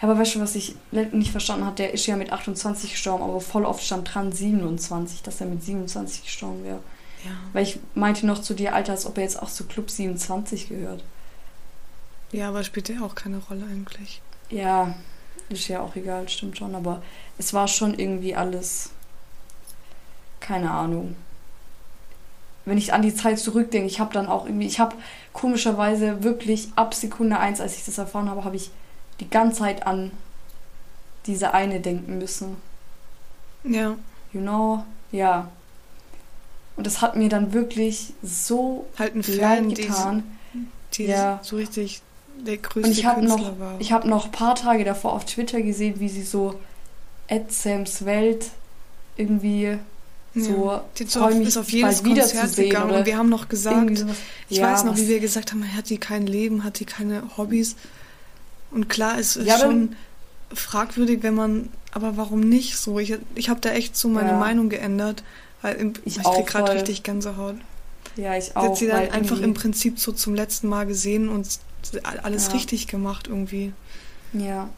S1: Ja, aber weißt du, was ich nicht verstanden habe? Der ist ja mit 28 gestorben, aber voll oft stand dran 27, dass er mit 27 gestorben wäre.
S2: Ja.
S1: Weil ich meinte noch zu dir, Alter, als ob er jetzt auch zu Club 27 gehört.
S2: Ja, aber spielt ja auch keine Rolle eigentlich.
S1: Ja, ist ja auch egal, stimmt schon, aber es war schon irgendwie alles. Keine Ahnung. Wenn ich an die Zeit zurückdenke, ich habe dann auch irgendwie, ich habe komischerweise wirklich ab Sekunde 1, als ich das erfahren habe, habe ich die ganze Zeit an diese eine denken müssen.
S2: Ja,
S1: You know? Ja. Und das hat mir dann wirklich so
S2: halt ein Fan,
S1: leid
S2: die,
S1: getan.
S2: die
S1: Ja.
S2: so richtig der größte
S1: Und ich habe noch,
S2: war.
S1: ich habe noch ein paar Tage davor auf Twitter gesehen, wie sie so Ed Sams Welt irgendwie so
S2: ja. Die ist
S1: freu
S2: auf,
S1: mich
S2: ist auf jedes
S1: bald
S2: Konzert gegangen und wir haben noch gesagt, ich
S1: Ja,
S2: weiß noch, wie wir gesagt haben, hat die kein Leben, hat die keine Hobbys. Und klar, es ist
S1: Ja,
S2: schon fragwürdig, wenn man, aber warum nicht so? Ich, ich habe da echt so meine
S1: Ja.
S2: Meinung geändert, weil
S1: Ich
S2: ich,
S1: auch
S2: krieg gerade richtig Gänsehaut.
S1: Ja, ich auch.
S2: hat sie dann einfach im Prinzip so zum letzten Mal gesehen und alles
S1: Ja.
S2: richtig gemacht irgendwie.
S1: Ja.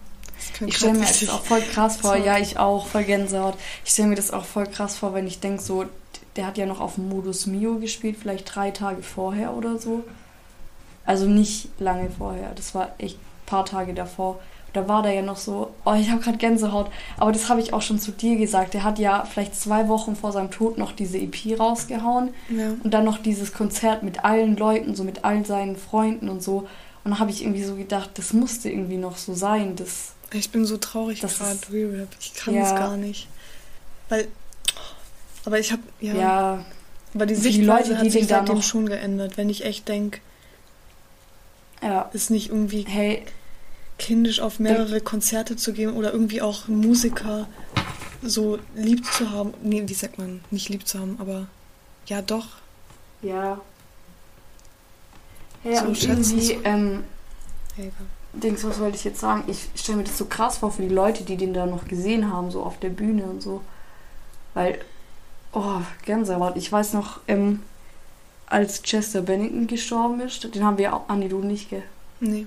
S1: Ich stelle mir das auch voll krass vor. Ja, ich auch, voll Gänsehaut. Ich stelle mir das auch voll krass vor, wenn ich denke, so, der hat ja noch auf Modus Mio gespielt, vielleicht drei Tage vorher oder so. Also nicht lange vorher. Das war echt ein paar Tage davor. Da war der ja noch so, oh, ich habe gerade Gänsehaut. Aber das habe ich auch schon zu dir gesagt. Der hat ja vielleicht zwei Wochen vor seinem Tod noch diese EP rausgehauen.
S2: Ja.
S1: Und dann noch dieses Konzert mit allen Leuten, so mit all seinen Freunden und so. Und dann habe ich irgendwie so gedacht, das musste irgendwie noch so sein. Das,
S2: Ich bin so traurig gerade, Real Rap. Ich kann
S1: Ja.
S2: das gar nicht. Weil, aber ich habe, ja,
S1: ja,
S2: aber die
S1: für die
S2: Sichtweise
S1: Leute,
S2: hat
S1: die
S2: sich
S1: den da
S2: seitdem schon geändert. Wenn ich echt denke,
S1: ja.
S2: ist nicht irgendwie
S1: Hey,
S2: kindisch auf mehrere Konzerte zu gehen oder irgendwie auch Musiker so lieb zu haben. Nee, wie sagt man? Nicht lieb zu haben, aber ja doch.
S1: ja. Ja,
S2: So
S1: und irgendwie, ähm,
S2: egal.
S1: Dings, was wollte ich jetzt sagen? Ich stelle mir das so krass vor für die Leute, die den da noch gesehen haben, so auf der Bühne und so. Weil, oh, Gänsehaut. Ich weiß noch, ähm, als Chester Bennington gestorben ist, den haben wir auch, nee, du nicht, gell?
S2: Nee.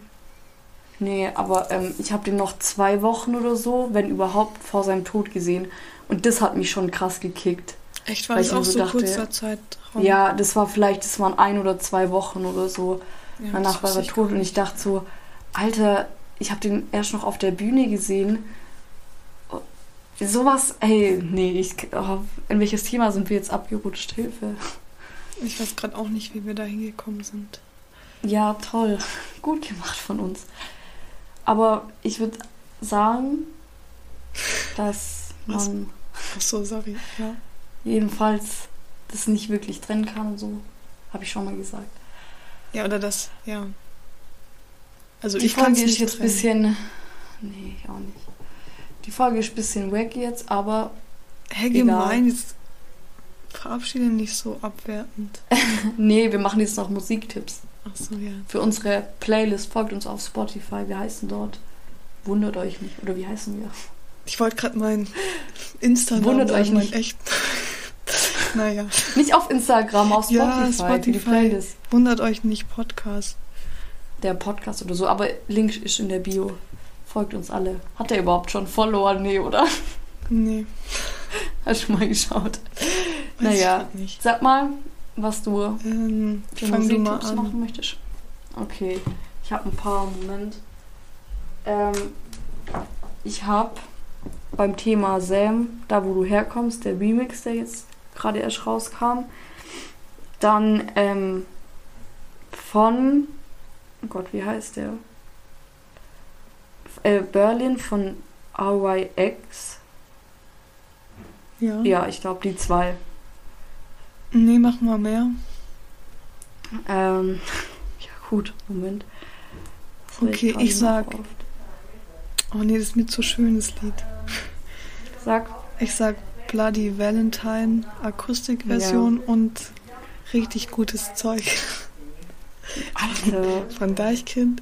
S1: Nee, aber ähm, ich habe den noch zwei Wochen oder so, wenn überhaupt, vor seinem Tod gesehen. Und das hat mich schon krass gekickt.
S2: Echt, war
S1: Weil
S2: das
S1: ich
S2: auch
S1: so dachte,
S2: kurzer Zeitraum?
S1: Ja, das war vielleicht, das waren ein oder zwei Wochen oder so.
S2: Ja,
S1: Danach war er tot und ich dachte so, Alter, ich habe den erst noch auf der Bühne gesehen. Sowas, ey, nee, ich, oh, in welches Thema sind wir jetzt abgerutscht? Hilfe.
S2: Ich weiß gerade auch nicht, wie wir da hingekommen sind.
S1: Ja, toll. Gut gemacht von uns. Aber ich würde sagen, dass man
S2: Ach so, sorry. Ja.
S1: jedenfalls das nicht wirklich trennen kann und so. Habe ich schon mal gesagt.
S2: Ja, oder das, ja. Also
S1: Die
S2: ich kann
S1: Folge
S2: es
S1: ist
S2: nicht
S1: jetzt ein
S2: trennen.
S1: bisschen. Nee, ich auch nicht. Die Folge ist ein bisschen wack jetzt, aber
S2: Hä, gemein, jetzt verabschiede nicht so abwertend.
S1: nee, wir machen jetzt noch Musiktipps.
S2: Ach so, ja.
S1: Für unsere Playlist folgt uns auf Spotify. Wir heißen dort. Wundert euch nicht. Oder wie heißen wir?
S2: Ich wollte gerade mein Insta
S1: Wundert euch nicht.
S2: echt. naja,
S1: Nicht auf Instagram, auf Spotify,
S2: Ja,
S1: für die
S2: Spotify.
S1: Playlist.
S2: wundert euch nicht, Podcast.
S1: der Podcast oder so. Aber Link ist in der Bio. Folgt uns alle. Hat er überhaupt schon Follower? Nee, oder?
S2: Nee.
S1: Hast du mal geschaut?
S2: Weiß
S1: naja, sag mal, was du
S2: Ähm,
S1: für Musiktipps machen möchtest. Okay, ich habe ein paar. Moment. Ähm, ich habe beim Thema Sam, da wo du herkommst, der Remix, der jetzt gerade erst rauskam. Dann ähm, von, oh Gott, wie heißt der? Äh, Berlin von RYX.
S2: Ja.
S1: Ja, ich glaube die zwei.
S2: Nee, mach mal mehr.
S1: Ähm, ja gut, Moment.
S2: Okay, ich
S1: noch
S2: sag-? Oh nee, das ist mir zu schön, das Lied.
S1: Sag.
S2: Ich sag Bloody Valentine, Akustikversion und richtig gutes Zeug
S1: Alter.
S2: von Deichkind.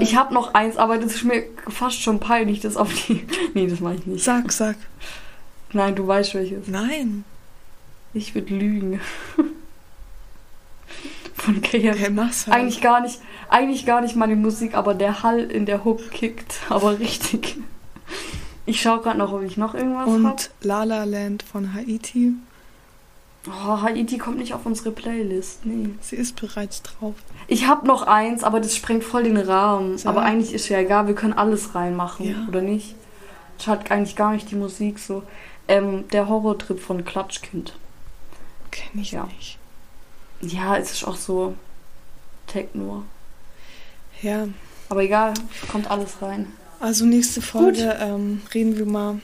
S1: Ich habe noch eins, aber das ist mir fast schon peinlich, das auf die. Nee, das mache ich nicht.
S2: Sag, sag.
S1: Nein, du weißt welches.
S2: Nein.
S1: Ich würde lügen. Von
S2: mach's halt.
S1: Eigentlich gar nicht, eigentlich gar nicht meine Musik, aber der Hall in der Hook kickt. Aber richtig. Ich schaue gerade noch, ob ich noch irgendwas habe.
S2: Und La La Land von Haiti.
S1: Oh, Haiti kommt nicht auf unsere Playlist. Nee.
S2: Sie ist bereits drauf.
S1: Ich habe noch eins, aber das sprengt voll den Rahmen.
S2: Sag.
S1: Aber eigentlich ist ja egal, wir können alles reinmachen,
S2: Ja.
S1: oder nicht? Ich hat eigentlich gar nicht die Musik so. Ähm, der Horrortrip von Klatschkind.
S2: Kenn ich
S1: Ja.
S2: nicht.
S1: Ja, es ist auch so Techno.
S2: Ja,
S1: Aber egal, kommt alles rein.
S2: also nächste Folge ähm, reden wir mal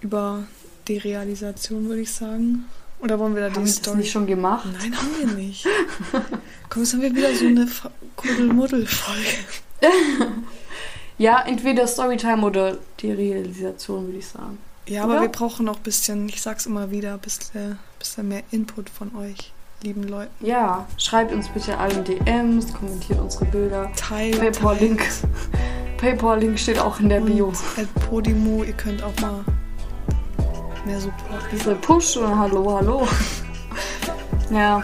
S2: über die Realisation, würde ich sagen. Oder wollen wir da
S1: Haben
S2: die
S1: wir das
S2: Story?
S1: nicht schon gemacht?
S2: Nein, haben wir nicht. Komm, jetzt haben wir wieder so eine Kuddelmuddel-Folge.
S1: Ja, entweder Storytime oder die Realisation, würde ich sagen.
S2: Ja, aber
S1: Oder?
S2: wir brauchen noch ein bisschen, ich sag's immer wieder, ein bisschen, bisschen mehr Input von euch, lieben Leuten.
S1: Ja, schreibt uns bitte allen DMs, kommentiert unsere Bilder.
S2: Teilt.
S1: Paypal-Link. Paypal-Link steht auch in der Bio.
S2: At Podimo, ihr könnt auch mal mehr supporten.
S1: Diese Push und Hallo, Hallo. ja.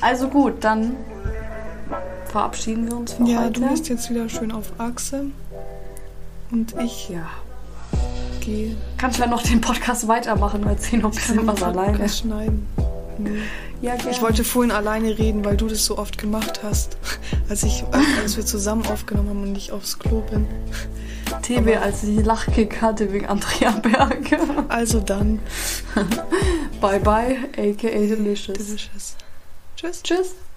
S1: Also gut, dann verabschieden wir uns für
S2: Ja,
S1: heute.
S2: du bist jetzt wieder schön auf Achse. Und ich
S1: ja. Kannst du ja noch den Podcast weitermachen und erzählen noch ein
S2: Ich kann
S1: bisschen was alleine.
S2: Schneiden. Nee.
S1: Ja, gerne.
S2: Ich wollte vorhin alleine reden, weil du das so oft gemacht hast. Als, ich, als wir zusammen aufgenommen haben und ich aufs Klo bin.
S1: TB, als ich Lachkick hatte wegen Andrea Berge.
S2: Also dann.
S1: bye bye, aka Delicious.
S2: Delicious. Tschüss.
S1: Tschüss.